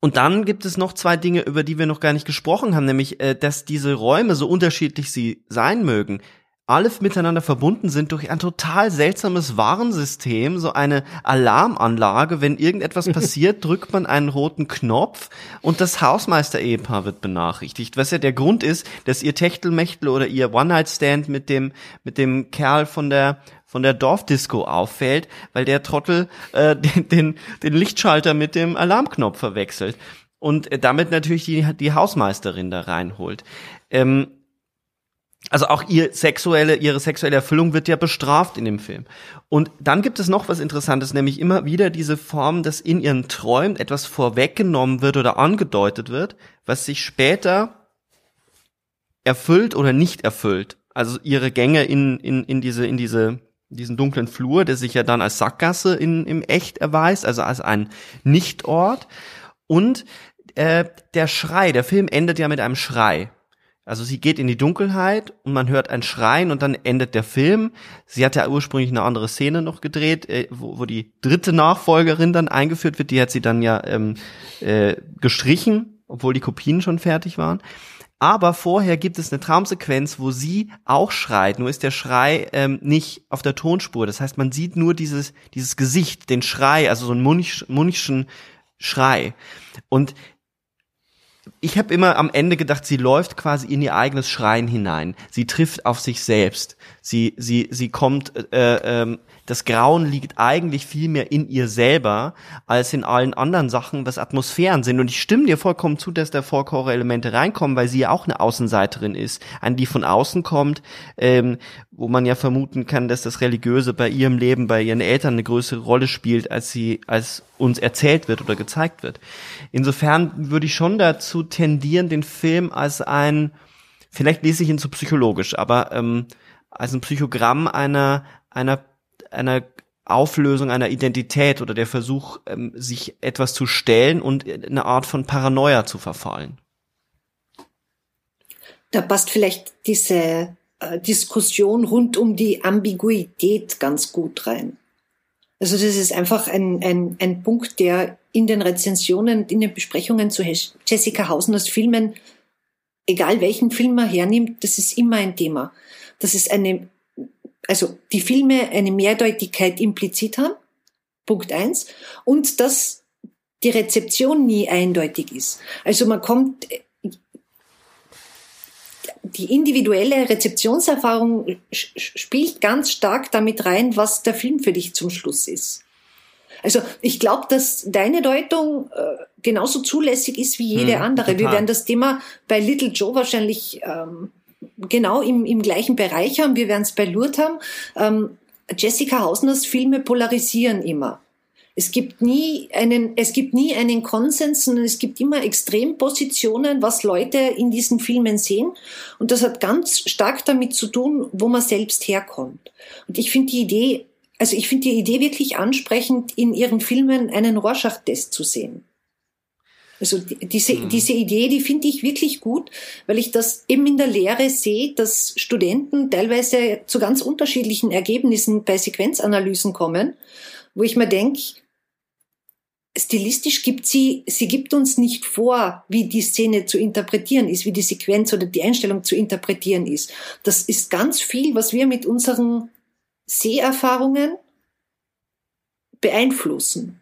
und dann gibt es noch zwei Dinge, über die wir noch gar nicht gesprochen haben, nämlich, äh, dass diese Räume, so unterschiedlich sie sein mögen, alle miteinander verbunden sind durch ein total seltsames Warnsystem, so eine Alarmanlage. Wenn irgendetwas passiert, drückt man einen roten Knopf und das Hausmeister-Ehepaar wird benachrichtigt. Was ja der Grund ist, dass ihr Techtelmechtel oder ihr One-Night-Stand mit dem, mit dem Kerl von der, von der Dorfdisco auffällt, weil der Trottel äh, den, den, den Lichtschalter mit dem Alarmknopf verwechselt und damit natürlich die, die Hausmeisterin da reinholt. Ähm, also auch ihr sexuelle, ihre sexuelle Erfüllung wird ja bestraft in dem Film. Und dann gibt es noch was Interessantes, nämlich immer wieder diese Form, dass in ihren Träumen etwas vorweggenommen wird oder angedeutet wird, was sich später erfüllt oder nicht erfüllt. Also ihre Gänge in, in, in diese, in diese, diesen dunklen Flur, der sich ja dann als Sackgasse in, im Echt erweist, also als ein Nichtort. Und äh, der Schrei, der Film endet ja mit einem Schrei. Also sie geht in die Dunkelheit und man hört ein Schreien und dann endet der Film. Sie hat ja ursprünglich eine andere Szene noch gedreht, äh, wo, wo die dritte Nachfolgerin dann eingeführt wird. Die hat sie dann ja ähm, äh, gestrichen, obwohl die Kopien schon fertig waren. Aber vorher gibt es eine Traumsequenz, wo sie auch schreit. Nur ist der Schrei ähm, nicht auf der Tonspur. Das heißt, man sieht nur dieses, dieses Gesicht, den Schrei, also so einen Munch, Munchschen Schrei. Und ich habe immer am Ende gedacht, sie läuft quasi in ihr eigenes Schreien hinein. Sie trifft auf sich selbst. Sie, sie, sie kommt äh, ähm, das Grauen liegt eigentlich viel mehr in ihr selber als in allen anderen Sachen, was Atmosphären sind. Und ich stimme dir vollkommen zu, dass da Folklore-Elemente reinkommen, weil sie ja auch eine Außenseiterin ist, eine, die von außen kommt, ähm, wo man ja vermuten kann, dass das Religiöse bei ihrem Leben, bei ihren Eltern eine größere Rolle spielt, als sie, als uns erzählt wird oder gezeigt wird. Insofern würde ich schon dazu tendieren, den Film als ein, vielleicht lese ich ihn zu psychologisch, aber ähm, als ein Psychogramm einer einer einer Auflösung einer Identität oder der Versuch, ähm, sich etwas zu stellen und eine Art von Paranoia zu verfallen. Da passt vielleicht diese äh, Diskussion rund um die Ambiguität ganz gut rein. Also das ist einfach ein, ein, ein Punkt, der in den Rezensionen, in den Besprechungen zu Jessica Hausners Filmen, egal welchen Film man hernimmt, das ist immer ein Thema. Das ist eine also die Filme eine Mehrdeutigkeit implizit haben, Punkt eins, und dass die Rezeption nie eindeutig ist. Also man kommt, die individuelle Rezeptionserfahrung spielt ganz stark damit rein, was der Film für dich zum Schluss ist. Also ich glaube, dass deine Deutung äh, genauso zulässig ist wie jede hm, andere. Total. Wir werden das Thema bei Little Joe wahrscheinlich ähm, genau im, im gleichen Bereich haben. Wir werden es bei Lourdes haben. Ähm, Jessica Hausners Filme polarisieren immer. Es gibt nie einen, es gibt nie einen Konsens, sondern es gibt immer Extrempositionen, was Leute in diesen Filmen sehen. Und das hat ganz stark damit zu tun, wo man selbst herkommt. Und ich finde die Idee, also ich finde die Idee wirklich ansprechend, in ihren Filmen einen Rorschach-Test zu sehen. Also diese, mhm. diese Idee, die finde ich wirklich gut, weil ich das eben in der Lehre sehe, dass Studenten teilweise zu ganz unterschiedlichen Ergebnissen bei Sequenzanalysen kommen, wo ich mir denke, stilistisch gibt sie, sie gibt uns nicht vor, wie die Szene zu interpretieren ist, wie die Sequenz oder die Einstellung zu interpretieren ist. Das ist ganz viel, was wir mit unseren Seherfahrungen beeinflussen.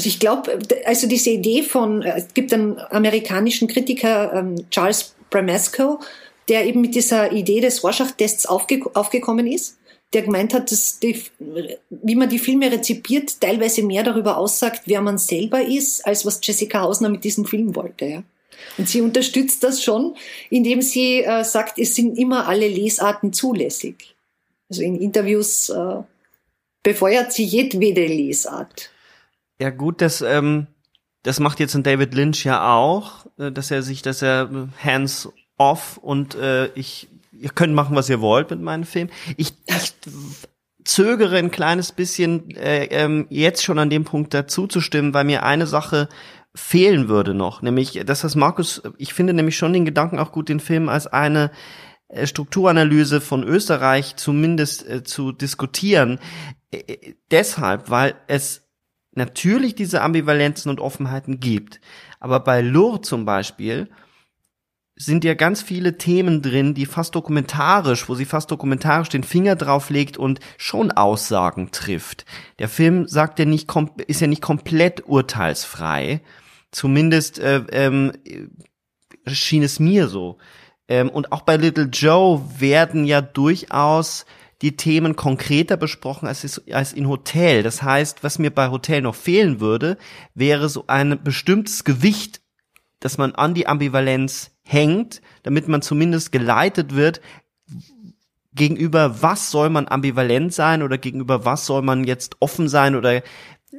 Also ich glaube, also diese Idee von, äh, es gibt einen amerikanischen Kritiker, ähm, Charles Bramesco, der eben mit dieser Idee des Rorschach-Tests aufge aufgekommen ist der gemeint hat, dass die, wie man die Filme rezipiert, teilweise mehr darüber aussagt, wer man selber ist, als was Jessica Hausner mit diesem Film wollte. Ja. Und sie unterstützt das schon, indem sie äh, sagt, es sind immer alle Lesarten zulässig. Also in Interviews äh, befeuert sie jedwede Lesart. Ja gut, das ähm, das macht jetzt ein David Lynch ja auch, äh, dass er sich, dass er äh, hands off und äh, ich ihr könnt machen, was ihr wollt mit meinem Film. Ich, ich zögere ein kleines bisschen äh, ähm, jetzt schon an dem Punkt dazu zu stimmen, weil mir eine Sache fehlen würde noch, nämlich das, was Markus, ich finde nämlich schon den Gedanken auch gut, den Film als eine äh, Strukturanalyse von Österreich zumindest äh, zu diskutieren. Äh, deshalb, weil es natürlich diese Ambivalenzen und Offenheiten gibt. Aber bei Lourdes zum Beispiel sind ja ganz viele Themen drin, die fast dokumentarisch, wo sie fast dokumentarisch den Finger drauf legt und schon Aussagen trifft. Der Film sagt ja nicht, ist ja nicht komplett urteilsfrei. Zumindest äh, ähm, schien es mir so. Ähm, und auch bei Little Joe werden ja durchaus die Themen konkreter besprochen als, als in Hotel. Das heißt, was mir bei Hotel noch fehlen würde, wäre so ein bestimmtes Gewicht, dass man an die Ambivalenz hängt, damit man zumindest geleitet wird, gegenüber was soll man ambivalent sein oder gegenüber was soll man jetzt offen sein oder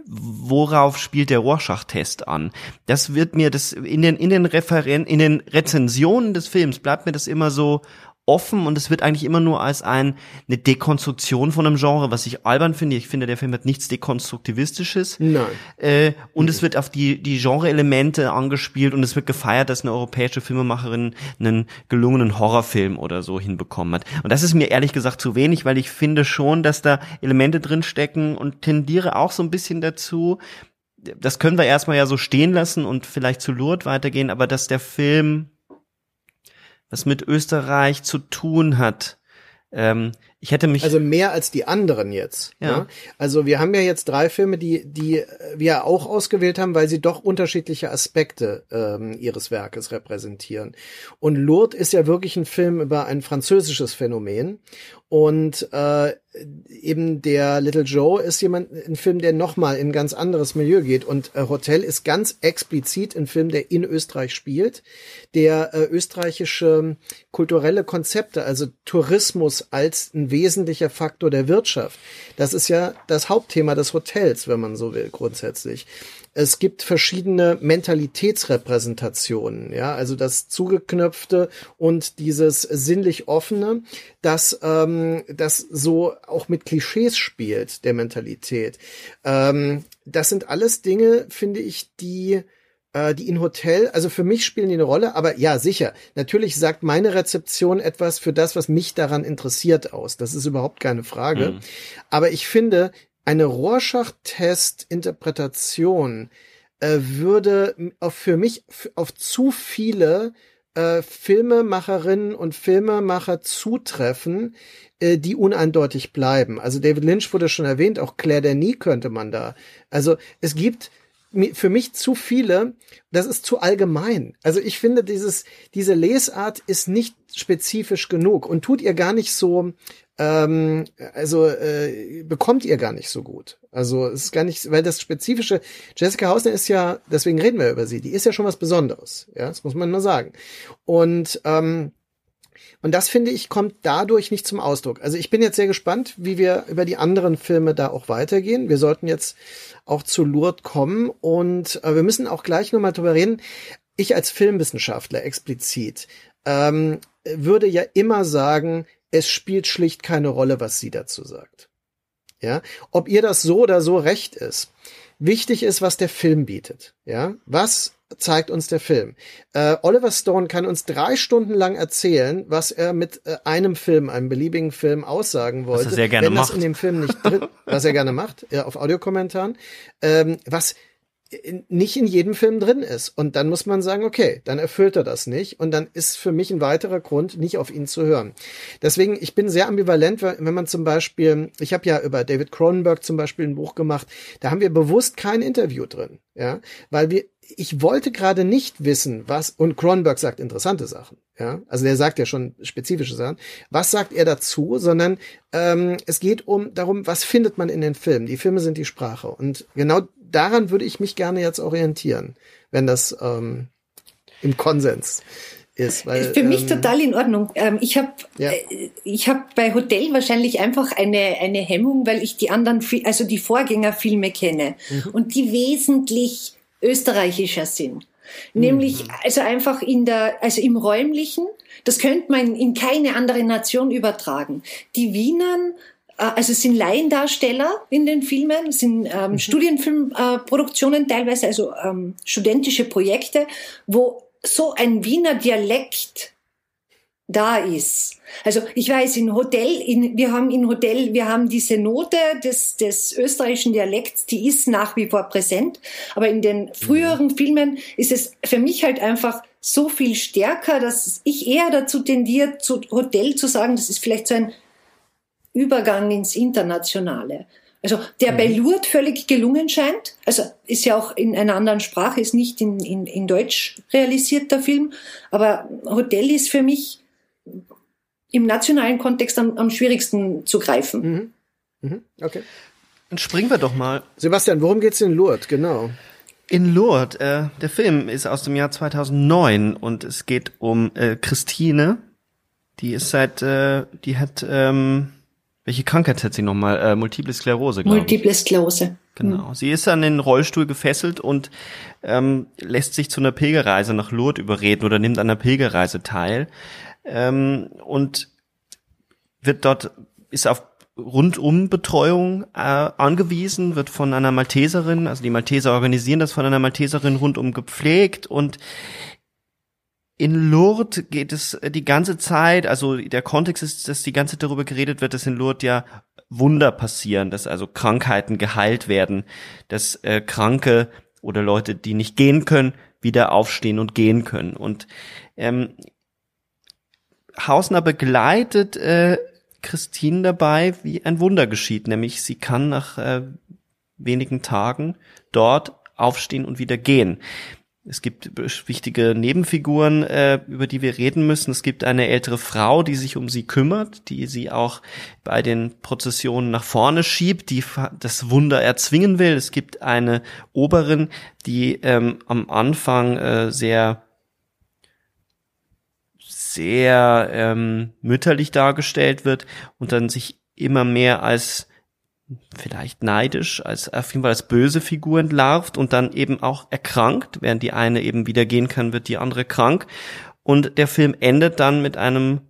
worauf spielt der Rorschach-Test an? Das wird mir das in den in den Referen in den Rezensionen des Films bleibt mir das immer so offen und es wird eigentlich immer nur als ein, eine Dekonstruktion von einem Genre, was ich albern finde. Ich finde, der Film hat nichts Dekonstruktivistisches. Nein. Äh, und mhm. es wird auf die, die Genre-Elemente angespielt und es wird gefeiert, dass eine europäische Filmemacherin einen gelungenen Horrorfilm oder so hinbekommen hat. Und das ist mir ehrlich gesagt zu wenig, weil ich finde schon, dass da Elemente drin stecken und tendiere auch so ein bisschen dazu, das können wir erstmal ja so stehen lassen und vielleicht zu Lourdes weitergehen, aber dass der Film was mit Österreich zu tun hat. Ähm, ich hätte mich also mehr als die anderen jetzt. Ja. Ne? Also wir haben ja jetzt drei Filme, die die wir auch ausgewählt haben, weil sie doch unterschiedliche Aspekte ähm, ihres Werkes repräsentieren. Und Lourdes ist ja wirklich ein Film über ein französisches Phänomen und äh, eben der Little Joe ist jemand, ein Film, der nochmal in ein ganz anderes Milieu geht. Und äh, Hotel ist ganz explizit ein Film, der in Österreich spielt, der äh, österreichische kulturelle Konzepte, also Tourismus als ein wesentlicher Faktor der Wirtschaft. Das ist ja das Hauptthema des Hotels, wenn man so will, grundsätzlich. Es gibt verschiedene Mentalitätsrepräsentationen, ja, also das Zugeknöpfte und dieses sinnlich offene, das, ähm, das so auch mit Klischees spielt, der Mentalität. Ähm, das sind alles Dinge, finde ich, die äh, die in Hotel, also für mich spielen die eine Rolle, aber ja, sicher. Natürlich sagt meine Rezeption etwas für das, was mich daran interessiert aus. Das ist überhaupt keine Frage. Mhm. Aber ich finde, eine Rorschach-Test-Interpretation äh, würde auf, für mich auf zu viele äh, Filmemacherinnen und Filmemacher zutreffen, äh, die uneindeutig bleiben. Also David Lynch wurde schon erwähnt, auch Claire Denis könnte man da. Also es gibt für mich zu viele, das ist zu allgemein. Also ich finde, dieses, diese Lesart ist nicht spezifisch genug und tut ihr gar nicht so, ähm, also äh, bekommt ihr gar nicht so gut. Also es ist gar nicht, weil das spezifische, Jessica Hausner ist ja, deswegen reden wir über sie, die ist ja schon was Besonderes, ja, das muss man mal sagen. Und ähm, und das finde ich kommt dadurch nicht zum Ausdruck. Also ich bin jetzt sehr gespannt, wie wir über die anderen Filme da auch weitergehen. Wir sollten jetzt auch zu Lourdes kommen und äh, wir müssen auch gleich nochmal drüber reden. Ich als Filmwissenschaftler explizit ähm, würde ja immer sagen, es spielt schlicht keine Rolle, was sie dazu sagt. Ja, ob ihr das so oder so recht ist. Wichtig ist, was der Film bietet. Ja, was zeigt uns der Film. Äh, Oliver Stone kann uns drei Stunden lang erzählen, was er mit äh, einem Film, einem beliebigen Film aussagen wollte. Was er sehr gerne wenn macht. das in dem Film nicht drin, was er gerne macht, ja, auf Audiokommentaren, ähm, was nicht in jedem Film drin ist. Und dann muss man sagen, okay, dann erfüllt er das nicht. Und dann ist für mich ein weiterer Grund, nicht auf ihn zu hören. Deswegen, ich bin sehr ambivalent, wenn man zum Beispiel, ich habe ja über David Cronenberg zum Beispiel ein Buch gemacht, da haben wir bewusst kein Interview drin. Ja, weil wir, ich wollte gerade nicht wissen, was, und Cronenberg sagt interessante Sachen, ja, also der sagt ja schon spezifische Sachen, was sagt er dazu, sondern ähm, es geht um darum, was findet man in den Filmen. Die Filme sind die Sprache. Und genau daran würde ich mich gerne jetzt orientieren, wenn das ähm, im Konsens ist. Weil, Für mich ähm, total in Ordnung. Ähm, ich habe Ja. äh, ich hab bei Hotel wahrscheinlich einfach eine, eine Hemmung, weil ich die anderen, also die Vorgängerfilme kenne und die wesentlich österreichischer sind. Nämlich, also einfach in der, also im räumlichen, das könnte man in keine andere Nation übertragen. Die Wienern, also es sind Laiendarsteller in den Filmen, es sind ähm, Studienfilmproduktionen äh, Produktionen teilweise, also ähm, studentische Projekte, wo so ein Wiener Dialekt da ist. Also ich weiß, in Hotel, in, wir haben in Hotel, wir haben diese Note des, des österreichischen Dialekts, die ist nach wie vor präsent. Aber in den früheren Filmen ist es für mich halt einfach so viel stärker, dass ich eher dazu tendiere, zu Hotel zu sagen, das ist vielleicht so ein Übergang ins Internationale. Also der bei Lourdes völlig gelungen scheint, also ist ja auch in einer anderen Sprache, ist nicht in, in, in Deutsch realisiert der Film, aber Hotel ist für mich im nationalen Kontext am, am schwierigsten zu greifen. Mhm, okay. Dann springen wir doch mal Sebastian, worum geht's in Lourdes? Genau. in Lourdes. Äh, der Film ist aus dem Jahr 2009 und es geht um äh, Christine. Die ist seit, äh, die hat, ähm, welche Krankheit hat sie nochmal? Äh, Multiple Sklerose, glaube. Multiple Sklerose. Genau. Sie ist an den Rollstuhl gefesselt und ähm, lässt sich zu einer Pilgerreise nach Lourdes überreden oder nimmt an einer Pilgerreise teil ähm, und wird dort ist auf rundum Betreuung äh, angewiesen, wird von einer Malteserin, also die Malteser organisieren das von einer Malteserin rundum gepflegt und in Lourdes geht es die ganze Zeit, also der Kontext ist, dass die ganze Zeit darüber geredet wird, dass in Lourdes ja Wunder passieren, dass also Krankheiten geheilt werden, dass äh, Kranke oder Leute, die nicht gehen können, wieder aufstehen und gehen können. Und ähm, Hausner begleitet äh, Christine dabei, wie ein Wunder geschieht, nämlich sie kann nach äh, wenigen Tagen dort aufstehen und wieder gehen. Es gibt wichtige Nebenfiguren, äh, über die wir reden müssen. Es gibt eine ältere Frau, die sich um sie kümmert, die sie auch bei den Prozessionen nach vorne schiebt, die das Wunder erzwingen will. Es gibt eine Oberin, die ähm, am Anfang äh, sehr sehr ähm, mütterlich dargestellt wird und dann sich immer mehr als vielleicht neidisch, als auf jeden Fall als böse Figur entlarvt und dann eben auch erkrankt, während die eine eben wieder gehen kann, wird die andere krank. Und der Film endet dann mit einem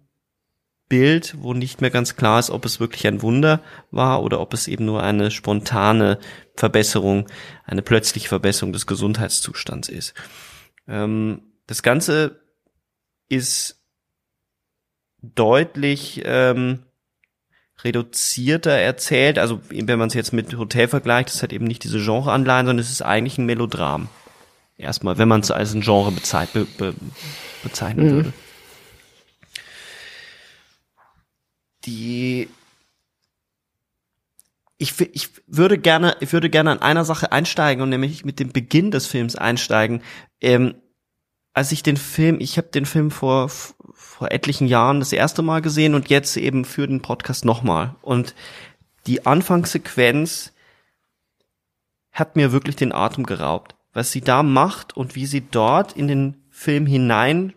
Bild, wo nicht mehr ganz klar ist, ob es wirklich ein Wunder war oder ob es eben nur eine spontane Verbesserung, eine plötzliche Verbesserung des Gesundheitszustands ist. Ähm, das Ganze ist deutlich ähm, reduzierter erzählt. Also wenn man es jetzt mit Hotel vergleicht, das hat eben nicht diese Genreanleihen, sondern es ist eigentlich ein Melodram. Erstmal, wenn man es als ein Genre bezeichnet, be, be, bezeichnen mhm. würde. Die ich, ich würde gerne, ich würde gerne an einer Sache einsteigen und nämlich mit dem Beginn des Films einsteigen. Ähm, als ich den Film, ich habe den Film vor vor etlichen Jahren das erste Mal gesehen und jetzt eben für den Podcast nochmal. Und die Anfangssequenz hat mir wirklich den Atem geraubt, was sie da macht und wie sie dort in den Film hinein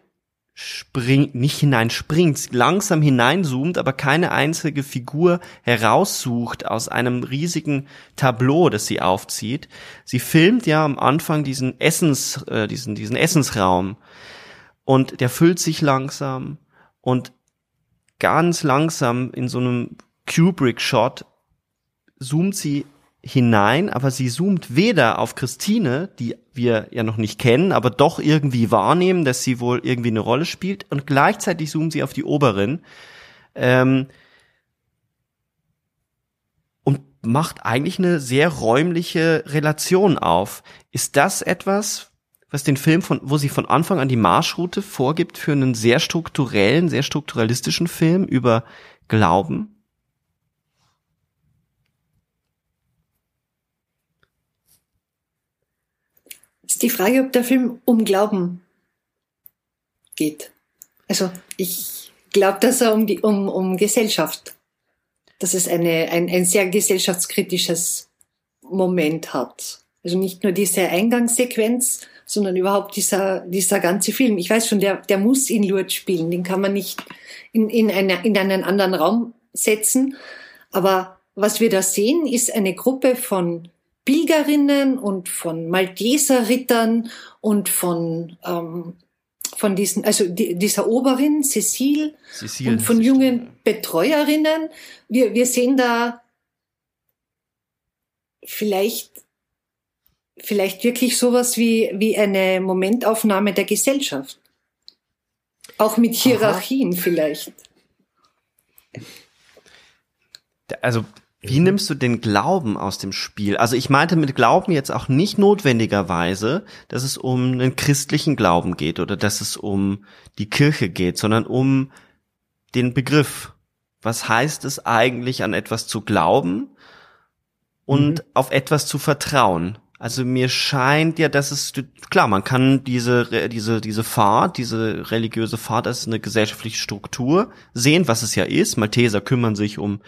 springt, nicht hineinspringt, langsam hineinzoomt, aber keine einzige Figur heraussucht aus einem riesigen Tableau, das sie aufzieht. Sie filmt ja am Anfang diesen Essens, äh, diesen, diesen Essensraum und der füllt sich langsam und ganz langsam in so einem Kubrick-Shot zoomt sie hinein, aber sie zoomt weder auf Christine, die wir ja noch nicht kennen, aber doch irgendwie wahrnehmen, dass sie wohl irgendwie eine Rolle spielt, und gleichzeitig zoomt sie auf die Oberin ähm, und macht eigentlich eine sehr räumliche Relation auf. Ist das etwas, was den Film von, wo sie von Anfang an die Marschroute vorgibt für einen sehr strukturellen, sehr strukturalistischen Film über Glauben? Ist die Frage, ob der Film um Glauben geht. Also ich glaube, dass er um, die, um, um Gesellschaft, dass es eine, ein, ein sehr gesellschaftskritisches Moment hat. Also nicht nur diese Eingangssequenz, sondern überhaupt dieser, dieser ganze Film. Ich weiß schon, der, der muss in Lourdes spielen, den kann man nicht in, in, eine, in einen anderen Raum setzen. Aber was wir da sehen, ist eine Gruppe von Pilgerinnen und von Malteserrittern und von ähm, von diesen, also die, dieser Oberin Cecile, Cecile und von jungen Betreuerinnen. Wir, wir sehen da vielleicht, vielleicht wirklich sowas wie, wie eine Momentaufnahme der Gesellschaft. Auch mit Hierarchien Aha. vielleicht. Also wie mhm. nimmst du den Glauben aus dem Spiel? Also ich meinte mit Glauben jetzt auch nicht notwendigerweise, dass es um einen christlichen Glauben geht oder dass es um die Kirche geht, sondern um den Begriff. Was heißt es eigentlich, an etwas zu glauben und mhm. auf etwas zu vertrauen? Also mir scheint ja, dass es klar, man kann diese diese diese Fahrt, diese religiöse Fahrt als eine gesellschaftliche Struktur sehen, was es ja ist. Malteser kümmern sich um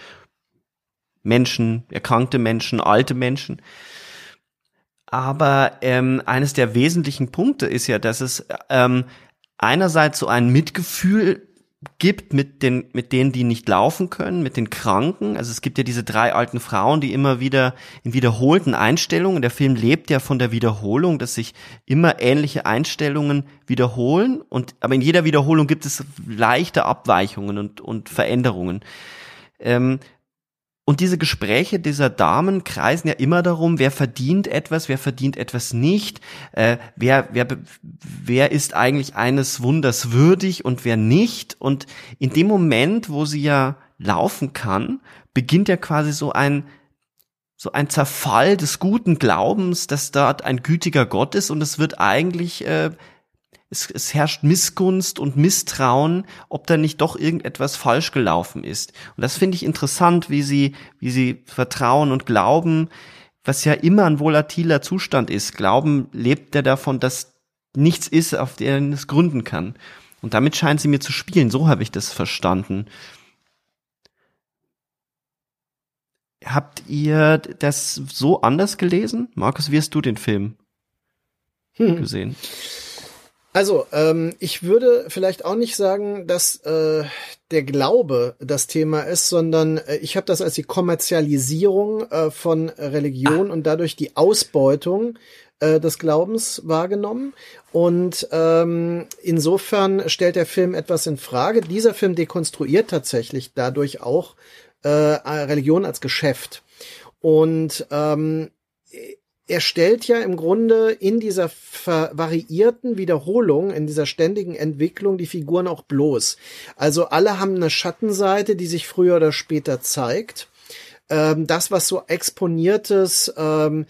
Menschen, erkrankte Menschen, alte Menschen. Aber ähm, eines der wesentlichen Punkte ist ja, dass es ähm, einerseits so ein Mitgefühl gibt mit den mit denen, die nicht laufen können, mit den Kranken. Also es gibt ja diese drei alten Frauen, die immer wieder in wiederholten Einstellungen. Der Film lebt ja von der Wiederholung, dass sich immer ähnliche Einstellungen wiederholen und aber in jeder Wiederholung gibt es leichte Abweichungen und und Veränderungen. Ähm, und diese Gespräche dieser Damen kreisen ja immer darum, wer verdient etwas, wer verdient etwas nicht, äh, wer, wer, wer ist eigentlich eines Wunders würdig und wer nicht. Und in dem Moment, wo sie ja laufen kann, beginnt ja quasi so ein, so ein Zerfall des guten Glaubens, dass dort ein gütiger Gott ist und es wird eigentlich äh, es, es herrscht Missgunst und Misstrauen, ob da nicht doch irgendetwas falsch gelaufen ist. Und das finde ich interessant, wie sie, wie sie vertrauen und glauben, was ja immer ein volatiler Zustand ist. Glauben lebt ja davon, dass nichts ist, auf den es gründen kann. Und damit scheint sie mir zu spielen. So habe ich das verstanden. Habt ihr das so anders gelesen? Markus, wie hast du den Film hm. gesehen? Also, ähm, ich würde vielleicht auch nicht sagen, dass äh, der Glaube das Thema ist, sondern äh, ich habe das als die Kommerzialisierung äh, von Religion ah. und dadurch die Ausbeutung äh, des Glaubens wahrgenommen. Und ähm, insofern stellt der Film etwas in Frage. Dieser Film dekonstruiert tatsächlich dadurch auch äh, Religion als Geschäft. Und ähm, er stellt ja im Grunde in dieser variierten Wiederholung, in dieser ständigen Entwicklung die Figuren auch bloß. Also alle haben eine Schattenseite, die sich früher oder später zeigt. Ähm, das, was so exponiertes, ähm,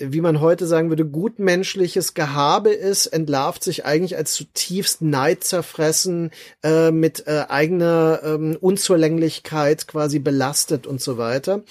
wie man heute sagen würde, gutmenschliches Gehabe ist, entlarvt sich eigentlich als zutiefst neidzerfressen, äh, mit äh, eigener ähm, Unzulänglichkeit quasi belastet und so weiter.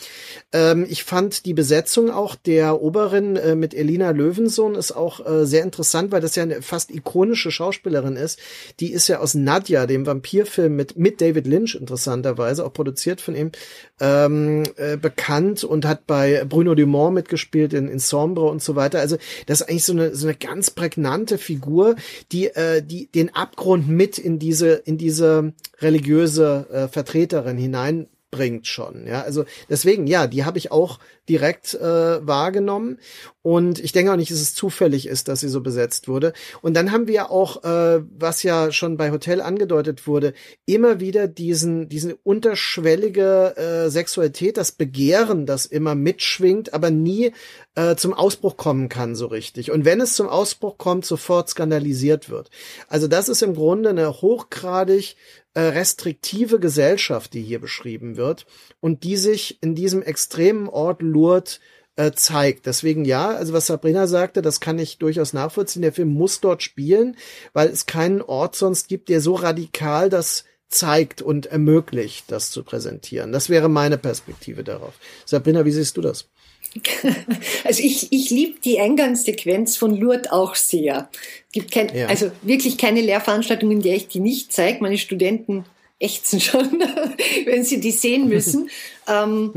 Ähm, ich fand die Besetzung auch der Oberin äh, mit Elina Löwensohn ist auch äh, sehr interessant, weil das ja eine fast ikonische Schauspielerin ist. Die ist ja aus Nadja, dem Vampirfilm mit, mit David Lynch interessanterweise, auch produziert von ihm, ähm, äh, bekannt und hat bei Bruno Dumont mitgespielt in, in Sombre und so weiter. Also das ist eigentlich so eine, so eine ganz prägnante Figur, die, äh, die den Abgrund mit in diese, in diese religiöse äh, Vertreterin hinein bringt schon. Ja, also deswegen, ja, die habe ich auch direkt äh, wahrgenommen. Und ich denke auch nicht, dass es zufällig ist, dass sie so besetzt wurde. Und dann haben wir auch, äh, was ja schon bei Hotel angedeutet wurde, immer wieder diesen, diesen unterschwellige äh, Sexualität, das Begehren, das immer mitschwingt, aber nie äh, zum Ausbruch kommen kann so richtig. Und wenn es zum Ausbruch kommt, sofort skandalisiert wird. Also das ist im Grunde eine hochgradig äh, restriktive Gesellschaft, die hier beschrieben wird und die sich in diesem extremen Ort Lourdes äh, zeigt. Deswegen ja, also was Sabrina sagte, das kann ich durchaus nachvollziehen. Der Film muss dort spielen, weil es keinen Ort sonst gibt, der so radikal das zeigt und ermöglicht, das zu präsentieren. Das wäre meine Perspektive darauf. Sabrina, wie siehst du das? Also ich, ich liebe die Eingangssequenz von Lourdes auch sehr. Gibt kein, ja. Also wirklich keine Lehrveranstaltung, in der ich die nicht zeige. Meine Studenten ächzen schon, wenn sie die sehen müssen. ähm,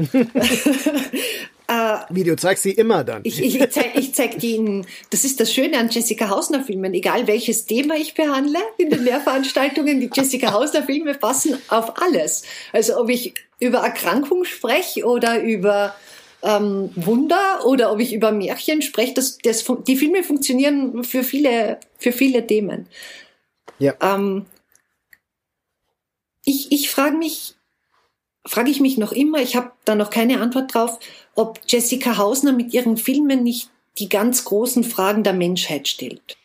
äh, Wie, du zeigst sie immer dann? Ich, ich, ich zeige ich zeig die in, das ist das Schöne an Jessica Hausner Filmen, egal welches Thema ich behandle in den Lehrveranstaltungen, die Jessica Hausner Filme passen auf alles. Also ob ich über Erkrankung spreche oder über ähm, Wunder oder ob ich über Märchen spreche, das, das, die Filme funktionieren für viele, für viele Themen. Ja. Ähm, ich ich frage mich, frage ich mich noch immer, ich habe da noch keine Antwort drauf, ob Jessica Hausner mit ihren Filmen nicht die ganz großen Fragen der Menschheit stellt.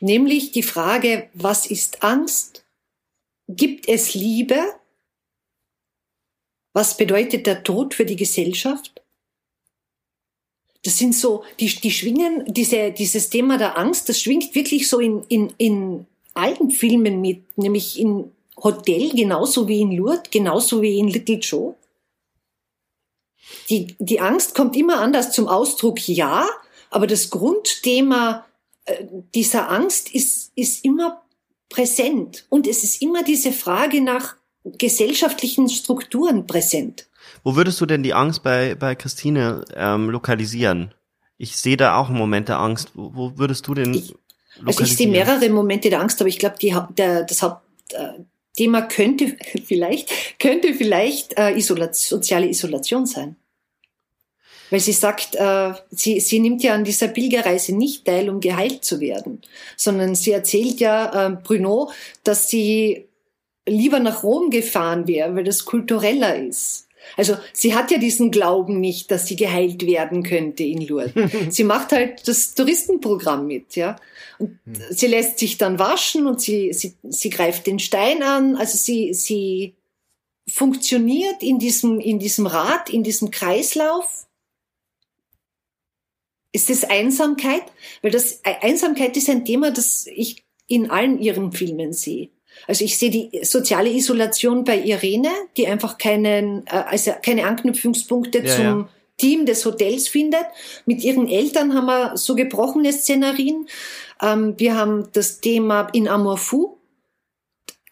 Nämlich die Frage, was ist Angst? Gibt es Liebe? Was bedeutet der Tod für die Gesellschaft? Das sind so, die, die schwingen, diese, dieses Thema der Angst, das schwingt wirklich so in, in, in allen Filmen mit, nämlich in Hotel genauso wie in Lourdes, genauso wie in Little Joe. Die, die Angst kommt immer anders zum Ausdruck, ja, aber das Grundthema äh, dieser Angst ist, ist immer präsent. Und es ist immer diese Frage nach gesellschaftlichen Strukturen präsent. Wo würdest du denn die Angst bei, bei Christine ähm, lokalisieren? Ich sehe da auch Momente Angst. Wo, wo würdest du denn ich, Also ich sehe mehrere Momente der Angst, aber ich glaube, die, der, das Hauptthema könnte vielleicht, könnte vielleicht äh, Isolation, soziale Isolation sein. Weil sie sagt, äh, sie, sie nimmt ja an dieser Pilgerreise nicht teil, um geheilt zu werden, sondern sie erzählt ja äh, Bruno, dass sie lieber nach Rom gefahren wäre, weil das kultureller ist. Also sie hat ja diesen Glauben nicht, dass sie geheilt werden könnte in Lourdes. sie macht halt das Touristenprogramm mit, ja. Und hm. sie lässt sich dann waschen und sie, sie, sie greift den Stein an. Also sie, sie funktioniert in diesem, in diesem Rad, in diesem Kreislauf. Ist das Einsamkeit? Weil das Einsamkeit ist ein Thema, das ich in allen ihren Filmen sehe. Also ich sehe die soziale Isolation bei Irene, die einfach keinen, äh, also keine Anknüpfungspunkte ja, zum ja. Team des Hotels findet. Mit ihren Eltern haben wir so gebrochene Szenarien. Ähm, wir haben das Thema in Amour fou,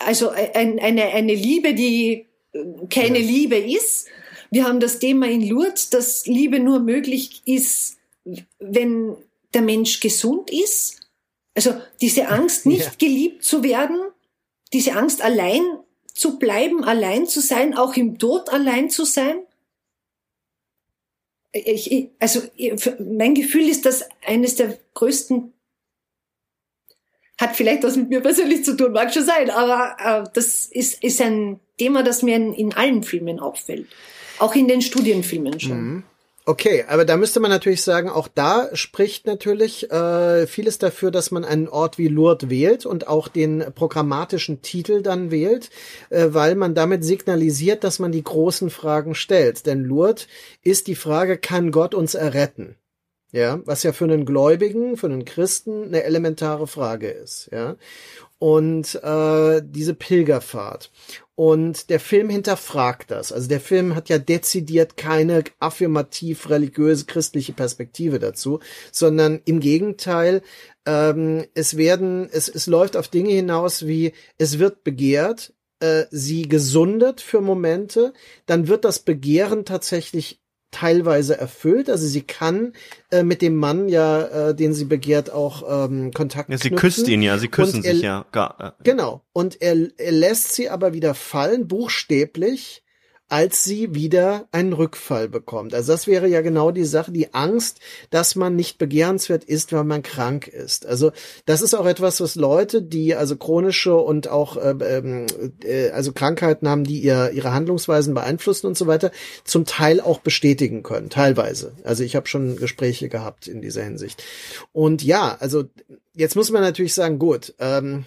also ein, eine, eine Liebe, die äh, keine ja. Liebe ist. Wir haben das Thema in Lourdes, dass Liebe nur möglich ist, wenn der Mensch gesund ist. Also diese Angst, nicht geliebt zu werden, diese Angst, allein zu bleiben, allein zu sein, auch im Tod allein zu sein? Ich, also mein Gefühl ist, dass eines der größten hat vielleicht was mit mir persönlich zu tun, mag schon sein, aber äh, das ist, ist ein Thema, das mir in, in allen Filmen auffällt. Auch in den Studienfilmen schon. Mhm. Okay, aber da müsste man natürlich sagen, auch da spricht natürlich äh, vieles dafür, dass man einen Ort wie Lourdes wählt und auch den programmatischen Titel dann wählt, äh, weil man damit signalisiert, dass man die großen Fragen stellt. Denn Lourdes ist die Frage, kann Gott uns erretten? Ja, was ja für einen Gläubigen, für einen Christen eine elementare Frage ist. Ja, und äh, diese Pilgerfahrt. Und der Film hinterfragt das. Also der Film hat ja dezidiert keine affirmativ religiöse christliche Perspektive dazu, sondern im Gegenteil, ähm, es werden, es, es läuft auf Dinge hinaus wie, es wird begehrt, äh, sie gesundet für Momente, dann wird das Begehren tatsächlich teilweise erfüllt. Also sie kann äh, mit dem Mann ja, äh, den sie begehrt, auch ähm, Kontakt ja, sie knüpfen. küsst ihn ja, sie küssen er, sich ja. Gar, äh. Genau. Und er, er lässt sie aber wieder fallen, buchstäblich, als sie wieder einen Rückfall bekommt. Also das wäre ja genau die Sache, die Angst, dass man nicht begehrenswert ist, weil man krank ist. Also das ist auch etwas, was Leute, die also chronische und auch äh, ähm, äh, also Krankheiten haben, die ihr, ihre Handlungsweisen beeinflussen und so weiter, zum Teil auch bestätigen können, teilweise. Also ich habe schon Gespräche gehabt in dieser Hinsicht. Und ja, also jetzt muss man natürlich sagen, gut, ähm,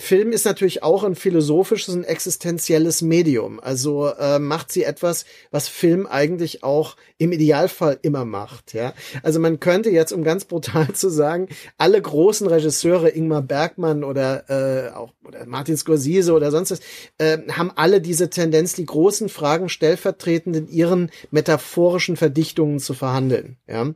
Film ist natürlich auch ein philosophisches und existenzielles Medium. Also äh, macht sie etwas, was Film eigentlich auch im Idealfall immer macht. Ja, also man könnte jetzt, um ganz brutal zu sagen, alle großen Regisseure, Ingmar Bergmann oder äh, auch oder Martin Scorsese oder sonst was, äh, haben alle diese Tendenz, die großen Fragen stellvertretend in ihren metaphorischen Verdichtungen zu verhandeln. Ja,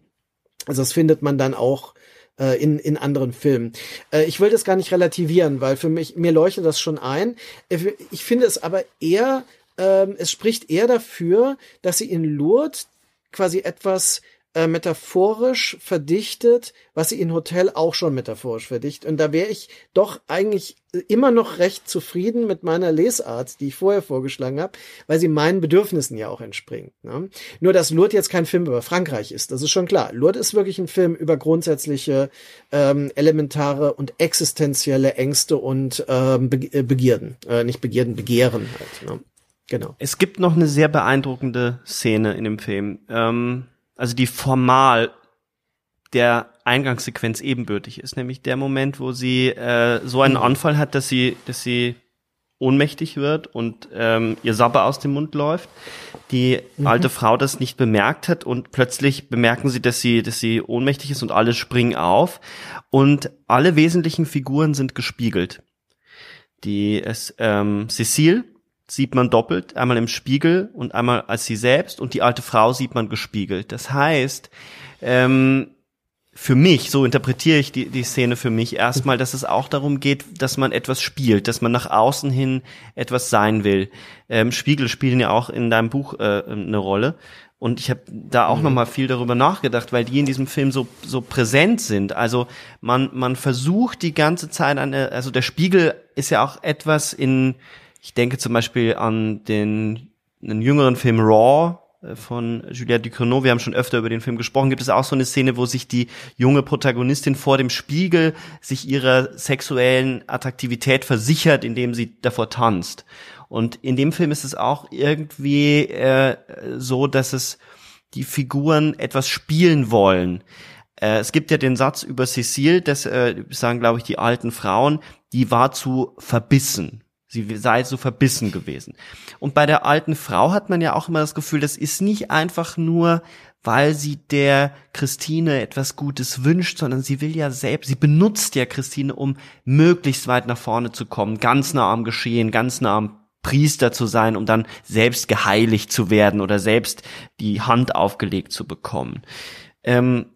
also das findet man dann auch äh, in, in anderen Filmen. Äh, ich will das gar nicht relativieren, weil für mich, mir leuchtet das schon ein. Äh, ich finde es aber eher, ähm, es spricht eher dafür, dass sie in Lourdes quasi etwas äh, metaphorisch verdichtet, was sie in Hotel auch schon metaphorisch verdichtet. Und da wäre ich doch eigentlich immer noch recht zufrieden mit meiner Lesart, die ich vorher vorgeschlagen habe, weil sie meinen Bedürfnissen ja auch entspringt. Ne? Nur, dass Lourdes jetzt kein Film über Frankreich ist, das ist schon klar. Lourdes ist wirklich ein Film über grundsätzliche, ähm, elementare und existenzielle Ängste und ähm, Be äh, Begierden. Äh, nicht Begierden, Begehren halt. Ne? Genau. Es gibt noch eine sehr beeindruckende Szene in dem Film. Ähm also die formal der Eingangssequenz ebenbürtig ist, nämlich der Moment, wo sie äh, so einen. Anfall hat, dass sie, dass sie ohnmächtig wird und ähm, ihr Sabber aus dem Mund läuft. Die mhm. alte Frau das nicht bemerkt hat und plötzlich bemerken sie, dass sie, dass sie ohnmächtig ist und alle springen auf und alle wesentlichen Figuren sind gespiegelt. Die es ähm, Cecile, sieht man doppelt, einmal im Spiegel und einmal als sie selbst und die alte Frau sieht man gespiegelt. Das heißt, ähm, für mich, so interpretiere ich die, die Szene für mich erstmal, dass es auch darum geht, dass man etwas spielt, dass man nach außen hin etwas sein will. Ähm, Spiegel spielen ja auch in deinem Buch äh, eine Rolle. Und ich habe da auch mhm. noch mal viel darüber nachgedacht, weil die in diesem Film so so präsent sind. Also man man versucht die ganze Zeit eine, also der Spiegel ist ja auch etwas in ich denke zum Beispiel an den einen jüngeren Film Raw äh, von Juliette Ducournau, wir haben schon öfter über den Film gesprochen, gibt es auch so eine Szene, wo sich die junge Protagonistin vor dem Spiegel sich ihrer sexuellen Attraktivität versichert, indem sie davor tanzt. Und in dem Film ist es auch irgendwie äh, so, dass es die Figuren etwas spielen wollen. Äh, es gibt ja den Satz über Cecile, das äh, sagen, glaube ich, die alten Frauen, die war zu verbissen. Sie sei so verbissen gewesen. Und bei der alten Frau hat man ja auch immer das Gefühl, das ist nicht einfach nur, weil sie der Christine etwas Gutes wünscht, sondern sie will ja selbst, sie benutzt ja Christine, um möglichst weit nach vorne zu kommen, ganz nah am Geschehen, ganz nah am Priester zu sein, um dann selbst geheiligt zu werden oder selbst die Hand aufgelegt zu bekommen. Ähm,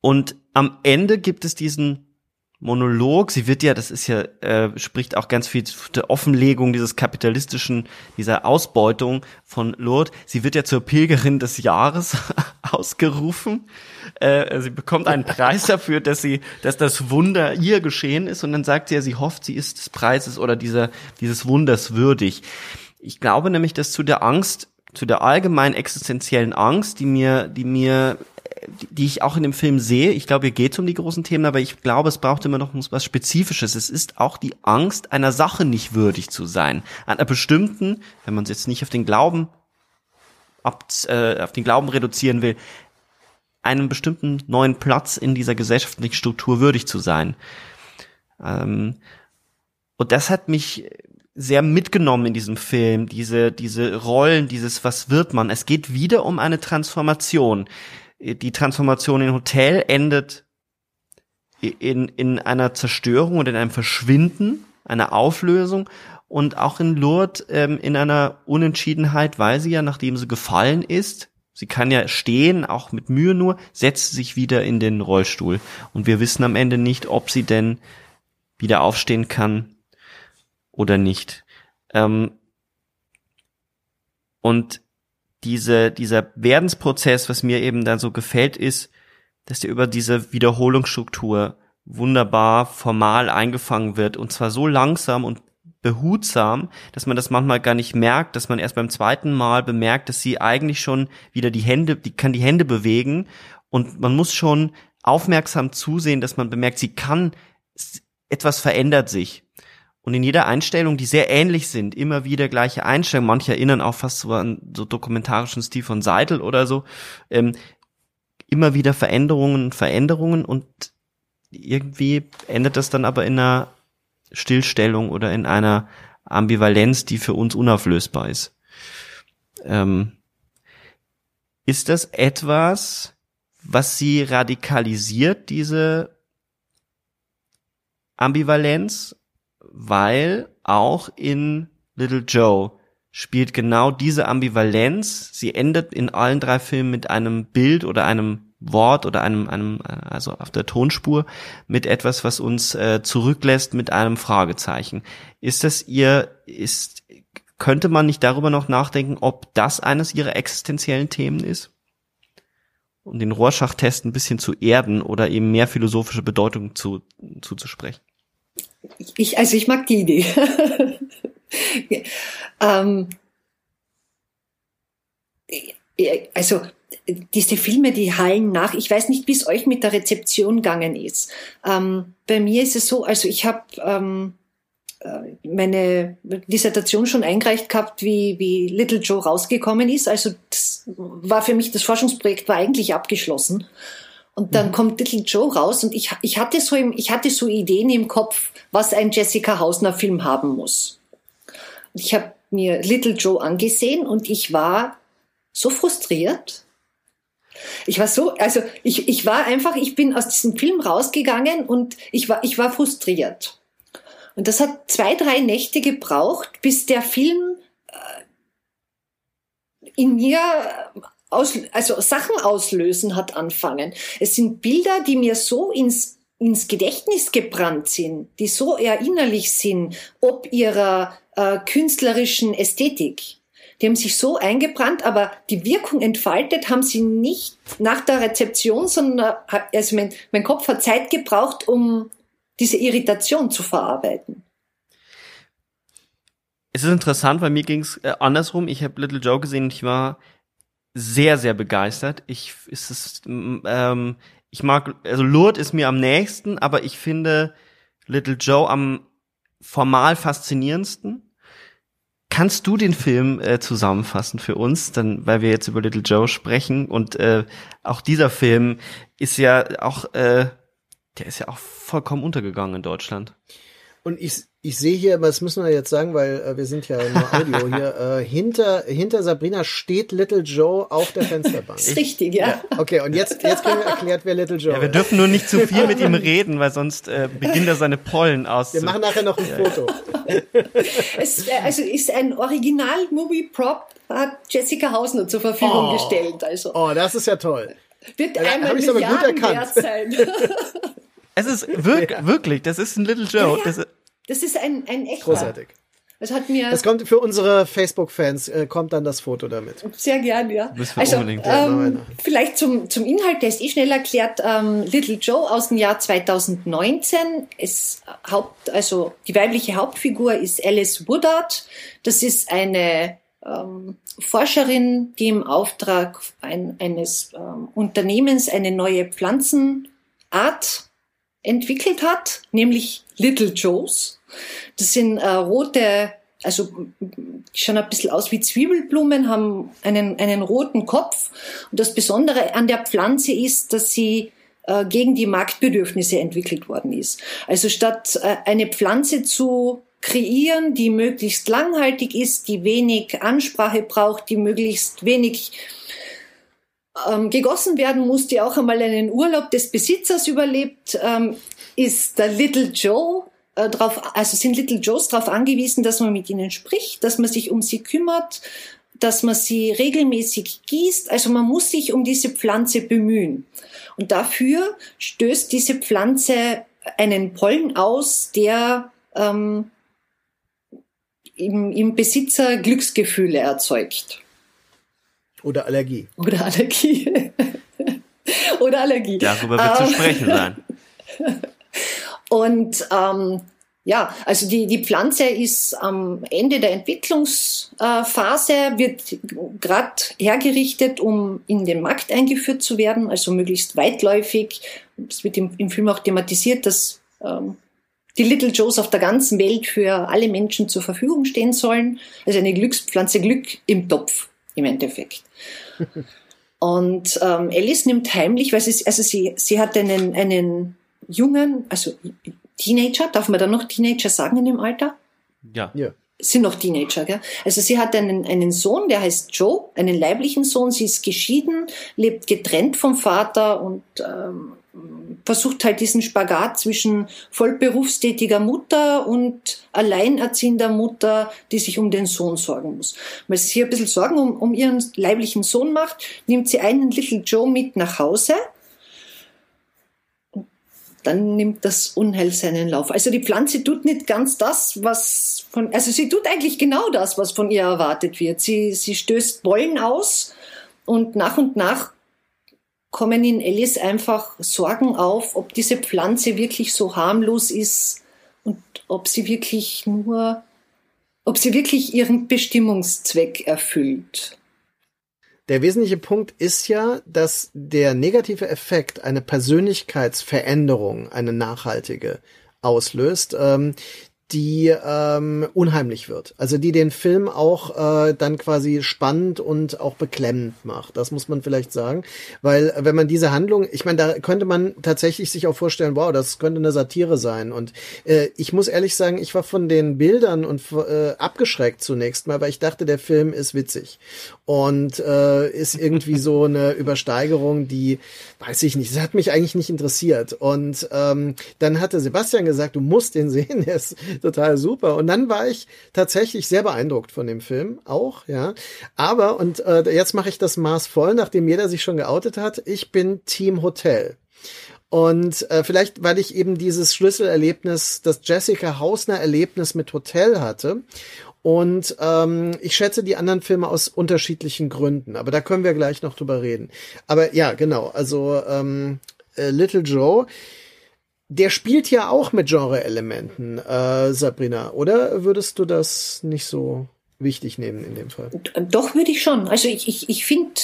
und am Ende gibt es diesen Monolog. Sie wird ja, das ist ja, äh, spricht auch ganz viel der Offenlegung dieses kapitalistischen, dieser Ausbeutung von Lourdes. Sie wird ja zur Pilgerin des Jahres ausgerufen. Äh, sie bekommt einen Preis dafür, dass sie, dass das Wunder ihr geschehen ist. Und dann sagt sie ja, sie hofft, sie ist des Preises oder dieser, dieses Wunders würdig. Ich glaube nämlich, dass zu der Angst, zu der allgemein existenziellen Angst, die mir, die mir die ich auch in dem Film sehe. Ich glaube, hier geht um die großen Themen, aber ich glaube, es braucht immer noch was Spezifisches. Es ist auch die Angst, einer Sache nicht würdig zu sein. An einer bestimmten, wenn man es jetzt nicht auf den Glauben ab, äh, auf den Glauben reduzieren will, einem bestimmten neuen Platz in dieser gesellschaftlichen Struktur würdig zu sein. Ähm, und das hat mich sehr mitgenommen in diesem Film, diese, diese Rollen, dieses, was wird man? Es geht wieder um eine Transformation die Transformation in Hotel endet in, in einer Zerstörung und in einem Verschwinden, einer Auflösung und auch in Lourdes ähm, in einer Unentschiedenheit, weil sie ja, nachdem sie gefallen ist, sie kann ja stehen, auch mit Mühe nur, setzt sich wieder in den Rollstuhl. Und wir wissen am Ende nicht, ob sie denn wieder aufstehen kann oder nicht. Ähm, und diese, dieser Werdensprozess, was mir eben dann so gefällt, ist, dass der über diese Wiederholungsstruktur wunderbar formal eingefangen wird und zwar so langsam und behutsam, dass man das manchmal gar nicht merkt, dass man erst beim zweiten Mal bemerkt, dass sie eigentlich schon wieder die Hände, die kann die Hände bewegen und man muss schon aufmerksam zusehen, dass man bemerkt, sie kann, etwas verändert sich. Und in jeder Einstellung, die sehr ähnlich sind, immer wieder gleiche Einstellungen, manche erinnern auch fast so an so dokumentarischen Stil von Seidel oder so, ähm, immer wieder Veränderungen Veränderungen und irgendwie endet das dann aber in einer Stillstellung oder in einer Ambivalenz, die für uns unauflösbar ist. Ähm, ist das etwas, was sie radikalisiert, diese Ambivalenz? Weil auch in Little Joe spielt genau diese Ambivalenz. Sie endet in allen drei Filmen mit einem Bild oder einem Wort oder einem, einem, also auf der Tonspur mit etwas, was uns äh, zurücklässt mit einem Fragezeichen. Ist das ihr, ist, könnte man nicht darüber noch nachdenken, ob das eines ihrer existenziellen Themen ist? Um den Rorschach-Test ein bisschen zu erden oder eben mehr philosophische Bedeutung zu, zuzusprechen. Ich, also ich mag die Idee. ähm, also diese Filme, die hallen nach. Ich weiß nicht, wie es euch mit der Rezeption gegangen ist. Ähm, bei mir ist es so, also ich habe ähm, äh, meine Dissertation schon eingereicht gehabt, wie, wie Little Joe rausgekommen ist. Also das war für mich, das Forschungsprojekt war eigentlich abgeschlossen. Und dann mhm. kommt Little Joe raus und ich, ich hatte so im, ich hatte so Ideen im Kopf, was ein Jessica Hausner Film haben muss. Und ich habe mir Little Joe angesehen und ich war so frustriert, ich war so, also ich, ich war einfach, ich bin aus diesem Film rausgegangen und ich war, ich war frustriert. Und das hat zwei, drei Nächte gebraucht, bis der Film äh, in mir aus, also Sachen auslösen hat anfangen. Es sind Bilder, die mir so ins, ins Gedächtnis gebrannt sind, die so erinnerlich sind, ob ihrer äh, künstlerischen Ästhetik. Die haben sich so eingebrannt, aber die Wirkung entfaltet haben sie nicht nach der Rezeption, sondern also mein, mein Kopf hat Zeit gebraucht, um diese Irritation zu verarbeiten. Es ist interessant, weil mir ging es äh, andersrum. Ich habe Little Joe gesehen und ich war sehr, sehr begeistert. Ich ist es, ähm, ich mag, also Lourdes ist mir am nächsten, aber ich finde Little Joe am formal faszinierendsten. Kannst du den Film äh, zusammenfassen für uns, dann, weil wir jetzt über Little Joe sprechen und äh, auch dieser Film ist ja auch, äh, der ist ja auch vollkommen untergegangen in Deutschland. Und ich, ich sehe hier, das müssen wir jetzt sagen, weil äh, wir sind ja nur Audio hier, äh, hinter, hinter Sabrina steht Little Joe auf der Fensterbank. Das ist richtig, ja. ja. Okay, und jetzt, jetzt kriegen wir erklärt, wer Little Joe ja, wir dürfen nur nicht zu viel mit ihm reden, weil sonst äh, beginnt er seine Pollen aus. Wir machen nachher noch ein Foto. es, äh, also ist ein Original-Movie-Prop, hat Jessica Hausner zur Verfügung oh. gestellt. Also. Oh, das ist ja toll. Wird ja, einmal Milliarden wert sein. Es ist wirklich, wirklich, das ist ein Little Joe. Ja, ja. Das, ist ein, ein echter. Großartig. Das hat mir. Das kommt für unsere Facebook-Fans, äh, kommt dann das Foto damit. Sehr gern, ja. Also, unbedingt. Ähm, vielleicht zum, zum Inhalt, der ist eh schnell erklärt. Ähm, Little Joe aus dem Jahr 2019. Es Haupt, also die weibliche Hauptfigur ist Alice Woodard. Das ist eine ähm, Forscherin, die im Auftrag ein, eines ähm, Unternehmens eine neue Pflanzenart entwickelt hat, nämlich Little Joes. Das sind äh, rote, also schauen ein bisschen aus wie Zwiebelblumen, haben einen, einen roten Kopf. Und das Besondere an der Pflanze ist, dass sie äh, gegen die Marktbedürfnisse entwickelt worden ist. Also statt äh, eine Pflanze zu kreieren, die möglichst langhaltig ist, die wenig Ansprache braucht, die möglichst wenig ähm, gegossen werden muss, die auch einmal einen Urlaub des Besitzers überlebt, ähm, ist der Little Joe äh, drauf, also sind Little Joes darauf angewiesen, dass man mit ihnen spricht, dass man sich um sie kümmert, dass man sie regelmäßig gießt. Also man muss sich um diese Pflanze bemühen. Und dafür stößt diese Pflanze einen Pollen aus, der ähm, im, im Besitzer Glücksgefühle erzeugt. Oder Allergie. Oder Allergie. Oder Allergie. Darüber wird um, zu ähm, sprechen sein. Und ähm, ja, also die, die Pflanze ist am Ende der Entwicklungsphase, wird gerade hergerichtet, um in den Markt eingeführt zu werden, also möglichst weitläufig. Es wird im, im Film auch thematisiert, dass ähm, die Little Joes auf der ganzen Welt für alle Menschen zur Verfügung stehen sollen. Also eine Glückspflanze Glück im Topf im Endeffekt. Und ähm, Alice nimmt heimlich, weil sie, also sie, sie hat einen, einen jungen, also Teenager, darf man da noch Teenager sagen in dem Alter? Ja. Ja. Sind noch Teenager, gell? Also sie hat einen, einen Sohn, der heißt Joe, einen leiblichen Sohn. Sie ist geschieden, lebt getrennt vom Vater und ähm, versucht halt diesen Spagat zwischen vollberufstätiger Mutter und alleinerziehender Mutter, die sich um den Sohn sorgen muss. Weil sie sich ein bisschen Sorgen um, um ihren leiblichen Sohn macht, nimmt sie einen Little Joe mit nach Hause dann nimmt das Unheil seinen Lauf. Also die Pflanze tut nicht ganz das, was von, also sie tut eigentlich genau das, was von ihr erwartet wird. Sie, sie stößt Bollen aus und nach und nach kommen in Alice einfach Sorgen auf, ob diese Pflanze wirklich so harmlos ist und ob sie wirklich nur, ob sie wirklich ihren Bestimmungszweck erfüllt. Der wesentliche Punkt ist ja, dass der negative Effekt eine Persönlichkeitsveränderung, eine nachhaltige auslöst, ähm, die ähm, unheimlich wird. Also die den Film auch äh, dann quasi spannend und auch beklemmend macht. Das muss man vielleicht sagen. Weil wenn man diese Handlung, ich meine, da könnte man tatsächlich sich auch vorstellen, wow, das könnte eine Satire sein. Und äh, ich muss ehrlich sagen, ich war von den Bildern und äh, abgeschreckt zunächst mal, weil ich dachte, der Film ist witzig. Und äh, ist irgendwie so eine Übersteigerung, die, weiß ich nicht, das hat mich eigentlich nicht interessiert. Und ähm, dann hatte Sebastian gesagt, du musst den sehen, der ist total super. Und dann war ich tatsächlich sehr beeindruckt von dem Film, auch, ja. Aber, und äh, jetzt mache ich das Maß voll, nachdem jeder sich schon geoutet hat, ich bin Team Hotel. Und äh, vielleicht, weil ich eben dieses Schlüsselerlebnis, das Jessica Hausner Erlebnis mit Hotel hatte. Und ähm, ich schätze die anderen Filme aus unterschiedlichen Gründen, aber da können wir gleich noch drüber reden. Aber ja, genau, also ähm, äh, Little Joe der spielt ja auch mit Genre-Elementen, äh, Sabrina, oder würdest du das nicht so wichtig nehmen in dem Fall? Doch, würde ich schon. Also ich, ich, ich finde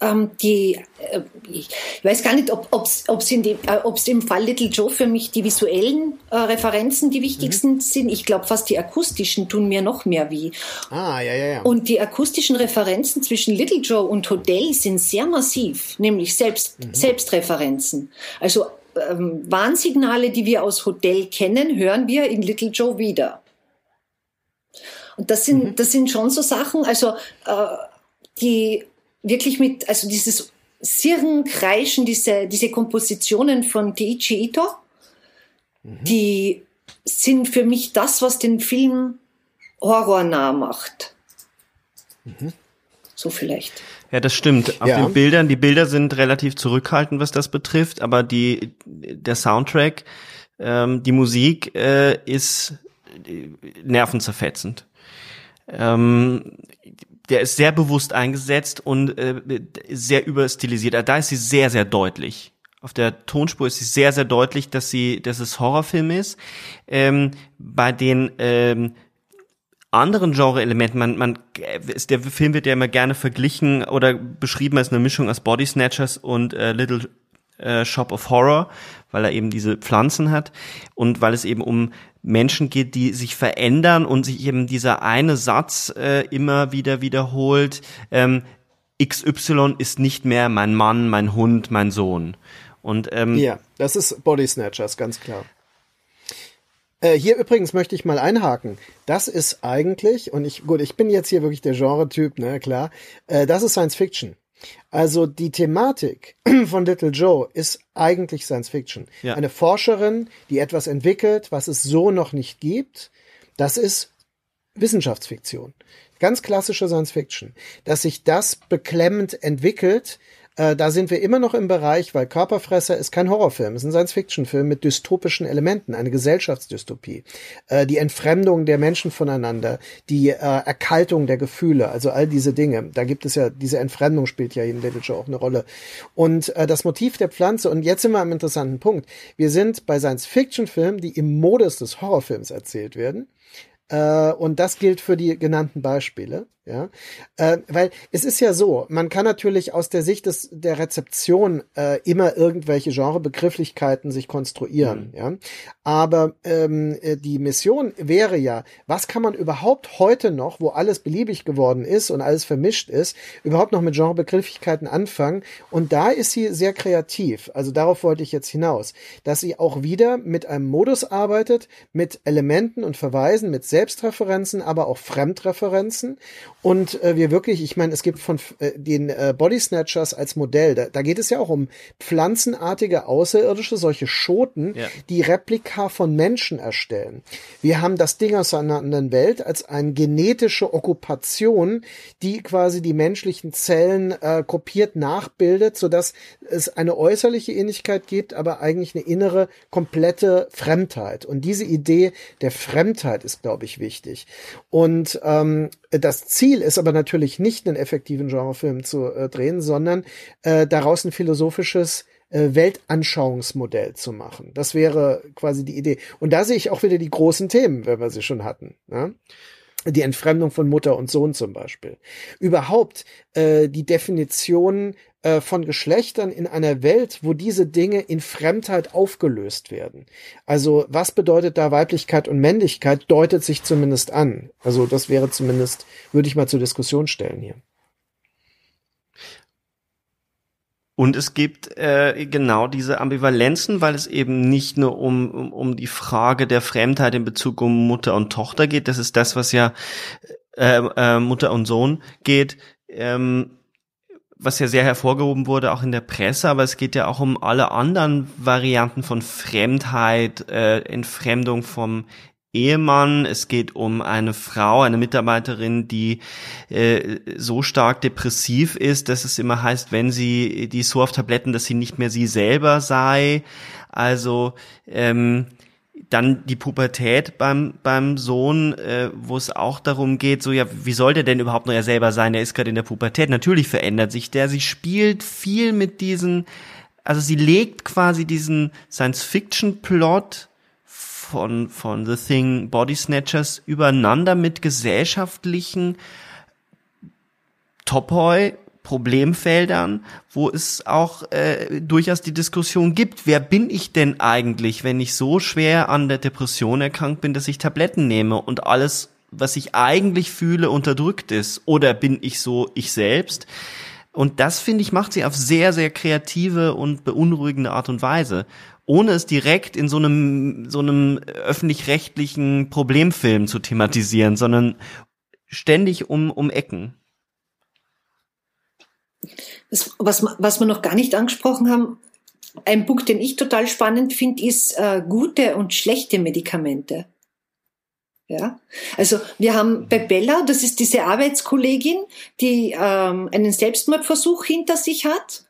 ähm, die, äh, ich weiß gar nicht, ob es in dem, äh, ob's im Fall Little Joe für mich die visuellen äh, Referenzen die wichtigsten mhm. sind. Ich glaube, fast die akustischen tun mir noch mehr wie. Ah, ja, ja, ja. Und die akustischen Referenzen zwischen Little Joe und Hotel sind sehr massiv, nämlich selbst, mhm. Selbstreferenzen. Also ähm, Warnsignale, die wir aus Hotel kennen, hören wir in Little Joe wieder. Und das sind, mhm. das sind schon so Sachen, also äh, die wirklich mit, also dieses Sirren, Kreischen, diese, diese Kompositionen von Deiichi Ito, mhm. die sind für mich das, was den Film horrornah macht. Mhm. So vielleicht. Ja, das stimmt. Auf ja. den Bildern, die Bilder sind relativ zurückhaltend, was das betrifft, aber die, der Soundtrack, ähm, die Musik äh, ist äh, nervenzerfetzend. Ähm, der ist sehr bewusst eingesetzt und äh, sehr überstilisiert. Da ist sie sehr, sehr deutlich. Auf der Tonspur ist sie sehr, sehr deutlich, dass sie, dass es Horrorfilm ist. Ähm, bei den ähm, anderen Genre-Elementen, man, man, der Film wird ja immer gerne verglichen oder beschrieben als eine Mischung aus Body Snatchers und äh, Little äh, Shop of Horror, weil er eben diese Pflanzen hat und weil es eben um Menschen geht, die sich verändern und sich eben dieser eine Satz äh, immer wieder wiederholt, ähm, XY ist nicht mehr mein Mann, mein Hund, mein Sohn. Und ähm, ja, das ist Body Snatchers, ganz klar. Äh, hier übrigens möchte ich mal einhaken. Das ist eigentlich, und ich, gut, ich bin jetzt hier wirklich der Genre-Typ, ne, klar. Äh, das ist Science Fiction. Also die Thematik von Little Joe ist eigentlich Science Fiction. Ja. Eine Forscherin, die etwas entwickelt, was es so noch nicht gibt. Das ist Wissenschaftsfiktion. Ganz klassische Science Fiction. Dass sich das beklemmend entwickelt, Äh, da sind wir immer noch im Bereich, weil Körperfresser ist kein Horrorfilm, ist ein Science-Fiction-Film mit dystopischen Elementen, eine Gesellschaftsdystopie. Äh, die Entfremdung der Menschen voneinander, die äh, Erkaltung der Gefühle, also all diese Dinge. Da gibt es ja, diese Entfremdung spielt ja in Joe auch eine Rolle. Und äh, das Motiv der Pflanze, und jetzt sind wir am interessanten Punkt. Wir sind bei Science-Fiction-Filmen, die im Modus des Horrorfilms erzählt werden. Äh, und das gilt für die genannten Beispiele. Ja, äh, weil es ist ja so, man kann natürlich aus der Sicht des, der Rezeption äh, immer irgendwelche Genrebegrifflichkeiten sich konstruieren, mhm. ja. Aber ähm, äh, die Mission wäre ja, was kann man überhaupt heute noch, wo alles beliebig geworden ist und alles vermischt ist, überhaupt noch mit Genrebegrifflichkeiten anfangen? Und da ist sie sehr kreativ. Also darauf wollte ich jetzt hinaus, dass sie auch wieder mit einem Modus arbeitet, mit Elementen und Verweisen, mit Selbstreferenzen, aber auch Fremdreferenzen und äh, wir wirklich, ich meine, es gibt von äh, den äh, Body Snatchers als Modell, da, da geht es ja auch um pflanzenartige Außerirdische, solche Schoten, ja. die Replika von Menschen erstellen. Wir haben das Ding aus einer anderen Welt als eine genetische Okkupation, die quasi die menschlichen Zellen äh, kopiert nachbildet, sodass es eine äußerliche Ähnlichkeit gibt, aber eigentlich eine innere, komplette Fremdheit. Und diese Idee der Fremdheit ist, glaube ich, wichtig. Und ähm, das Ziel ist aber natürlich nicht einen effektiven Genrefilm zu äh, drehen, sondern äh, daraus ein philosophisches äh, Weltanschauungsmodell zu machen. Das wäre quasi die Idee. Und da sehe ich auch wieder die großen Themen, wenn wir sie schon hatten. Ja? die Entfremdung von Mutter und Sohn zum Beispiel. Überhaupt äh, die Definition äh, von Geschlechtern in einer Welt, wo diese Dinge in Fremdheit aufgelöst werden. Also was bedeutet da Weiblichkeit und Männlichkeit, deutet sich zumindest an. Also das wäre zumindest, würde ich mal zur Diskussion stellen hier. Und es gibt äh, genau diese Ambivalenzen, weil es eben nicht nur um, um, um die Frage der Fremdheit in Bezug um Mutter und Tochter geht. Das ist das, was ja äh, äh, Mutter und Sohn geht. Ähm, was ja sehr hervorgehoben wurde, auch in der Presse, aber es geht ja auch um alle anderen Varianten von Fremdheit, äh, Entfremdung vom Ehemann, es geht um eine Frau, eine Mitarbeiterin, die äh, so stark depressiv ist, dass es immer heißt, wenn sie die so auf Tabletten, dass sie nicht mehr sie selber sei. Also ähm, dann die Pubertät beim, beim Sohn, äh, wo es auch darum geht, so ja, wie soll der denn überhaupt noch er selber sein? Der ist gerade in der Pubertät. Natürlich verändert sich der. Sie spielt viel mit diesen, also sie legt quasi diesen Science-Fiction-Plot von, von The Thing Body Snatchers übereinander mit gesellschaftlichen Topoi Problemfeldern, wo es auch äh, durchaus die Diskussion gibt, wer bin ich denn eigentlich, wenn ich so schwer an der Depression erkrankt bin, dass ich Tabletten nehme und alles, was ich eigentlich fühle, unterdrückt ist? Oder bin ich so ich selbst? Und das, finde ich, macht sie auf sehr, sehr kreative und beunruhigende Art und Weise, ohne es direkt in so einem, so einem öffentlich-rechtlichen Problemfilm zu thematisieren, sondern ständig um, um Ecken. Das, was, was wir noch gar nicht angesprochen haben, ein Punkt, den ich total spannend finde, ist äh, gute und schlechte Medikamente. Ja, also wir haben bei Bella, das ist diese Arbeitskollegin, die ähm, einen Selbstmordversuch hinter sich hat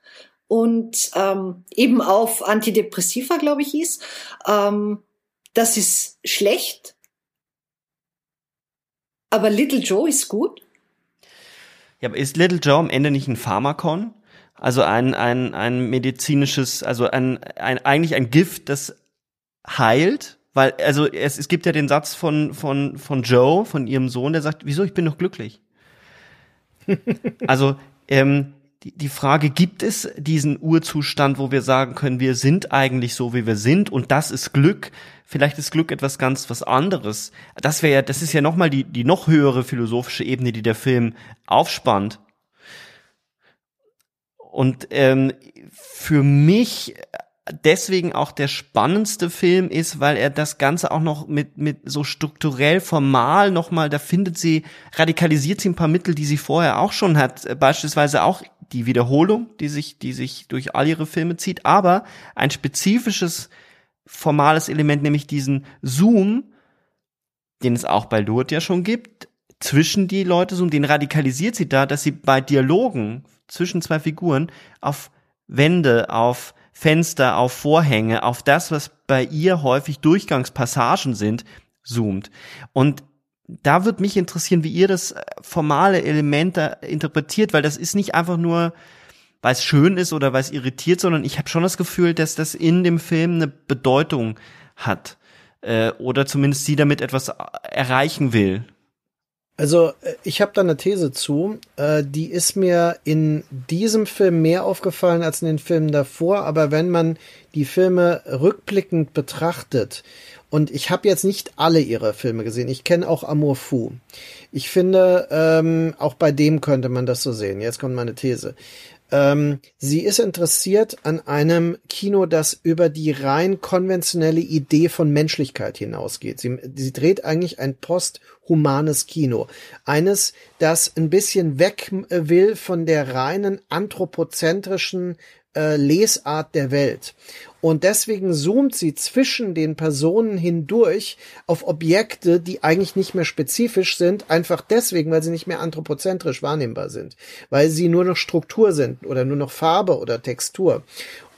und ähm, eben auf Antidepressiva, glaube ich, ist. Ähm, das ist schlecht, aber Little Joe ist gut. Ja, aber ist Little Joe am Ende nicht ein Pharmakon? Also ein, ein, ein medizinisches, also ein, ein, eigentlich ein Gift, das heilt? Weil, also es, es gibt ja den Satz von, von, von Joe, von ihrem Sohn, der sagt, wieso, ich bin doch glücklich. also, ähm, die, die Frage, gibt es diesen Urzustand, wo wir sagen können, wir sind eigentlich so, wie wir sind und das ist Glück? Vielleicht ist Glück etwas ganz was anderes. Das wäre ja, das ist ja nochmal die, die noch höhere philosophische Ebene, die der Film aufspannt. Und ähm, für mich deswegen auch der spannendste Film ist, weil er das Ganze auch noch mit, mit so strukturell formal nochmal, da findet sie, radikalisiert sie ein paar Mittel, die sie vorher auch schon hat, beispielsweise auch die Wiederholung, die sich, die sich durch all ihre Filme zieht, aber ein spezifisches formales Element, nämlich diesen Zoom, den es auch bei Lourdes ja schon gibt, zwischen die Leute Zoom, den radikalisiert sie da, dass sie bei Dialogen zwischen zwei Figuren auf Wände, auf Fenster, auf Vorhänge, auf das, was bei ihr häufig Durchgangspassagen sind, zoomt. Und da wird mich interessieren, wie ihr das formale Element da interpretiert, weil das ist nicht einfach nur, weil es schön ist oder weil es irritiert, sondern ich habe schon das Gefühl, dass das in dem Film eine Bedeutung hat äh, oder zumindest sie damit etwas erreichen will. Also äh, ich habe da eine These zu, äh, die ist mir in diesem Film mehr aufgefallen als in den Filmen davor, aber wenn man die Filme rückblickend betrachtet, und ich habe jetzt nicht alle ihre Filme gesehen, ich kenne auch Amour Fou. Ich finde, ähm, auch bei dem könnte man das so sehen. Jetzt kommt meine These. Ähm, sie ist interessiert an einem Kino, das über die rein konventionelle Idee von Menschlichkeit hinausgeht. Sie, sie dreht eigentlich ein posthumanes Kino. Eines, das ein bisschen weg will von der reinen anthropozentrischen äh, Lesart der Welt. Und deswegen zoomt sie zwischen den Personen hindurch auf Objekte, die eigentlich nicht mehr spezifisch sind, einfach deswegen, weil sie nicht mehr anthropozentrisch wahrnehmbar sind, weil sie nur noch Struktur sind oder nur noch Farbe oder Textur.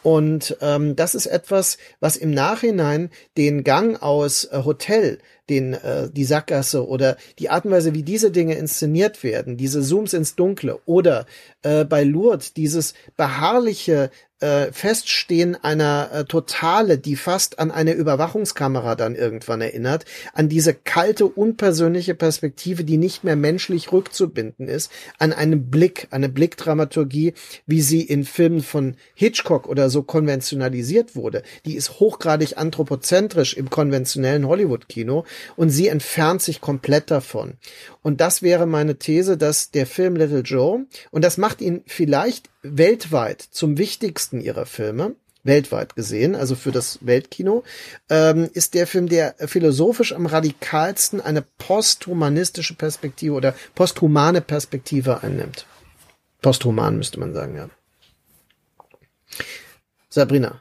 Und ähm, das ist etwas, was im Nachhinein den Gang aus äh, Hotel, den äh, die Sackgasse oder die Art und Weise, wie diese Dinge inszeniert werden, diese Zooms ins Dunkle oder äh, bei Lourdes dieses beharrliche äh, Feststehen einer äh, Totale, die fast an eine Überwachungskamera dann irgendwann erinnert, an diese kalte, unpersönliche Perspektive, die nicht mehr menschlich rückzubinden ist, an einen Blick, eine Blickdramaturgie, wie sie in Filmen von Hitchcock oder so konventionalisiert wurde. Die ist hochgradig anthropozentrisch im konventionellen Hollywood-Kino und sie entfernt sich komplett davon. Und das wäre meine These, dass der Film Little Joe, und das macht ihn vielleicht weltweit zum wichtigsten ihrer Filme, weltweit gesehen, also für das Weltkino, ähm, ist der Film, der philosophisch am radikalsten eine posthumanistische Perspektive oder posthumane Perspektive einnimmt. Posthuman müsste man sagen, ja. Sabrina.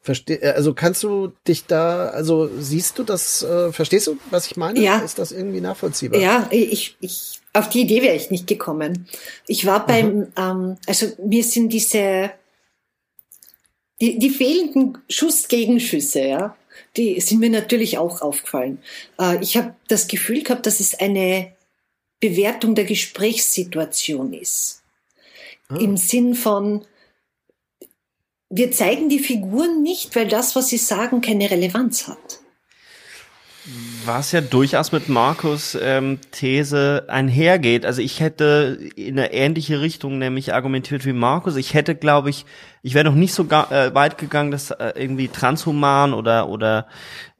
Verste äh, also kannst du dich da, also siehst du das, äh, verstehst du, was ich meine? Ja. Ist das irgendwie nachvollziehbar? Ja, ich, ich, auf die Idee wäre ich nicht gekommen. Ich war beim, mhm. ähm, also mir sind diese, die, die fehlenden Schussgegenschüsse, ja, die sind mir natürlich auch aufgefallen. Äh, ich habe das Gefühl gehabt, dass es eine Bewertung der Gesprächssituation ist. Ah. Im Sinn von, wir zeigen die Figuren nicht, weil das, was sie sagen, keine Relevanz hat. Was ja durchaus mit Markus ähm, These einhergeht. Also ich hätte in eine ähnliche Richtung nämlich argumentiert wie Markus. Ich hätte, glaube ich, ich wäre noch nicht so äh, weit gegangen, das äh, irgendwie transhuman oder oder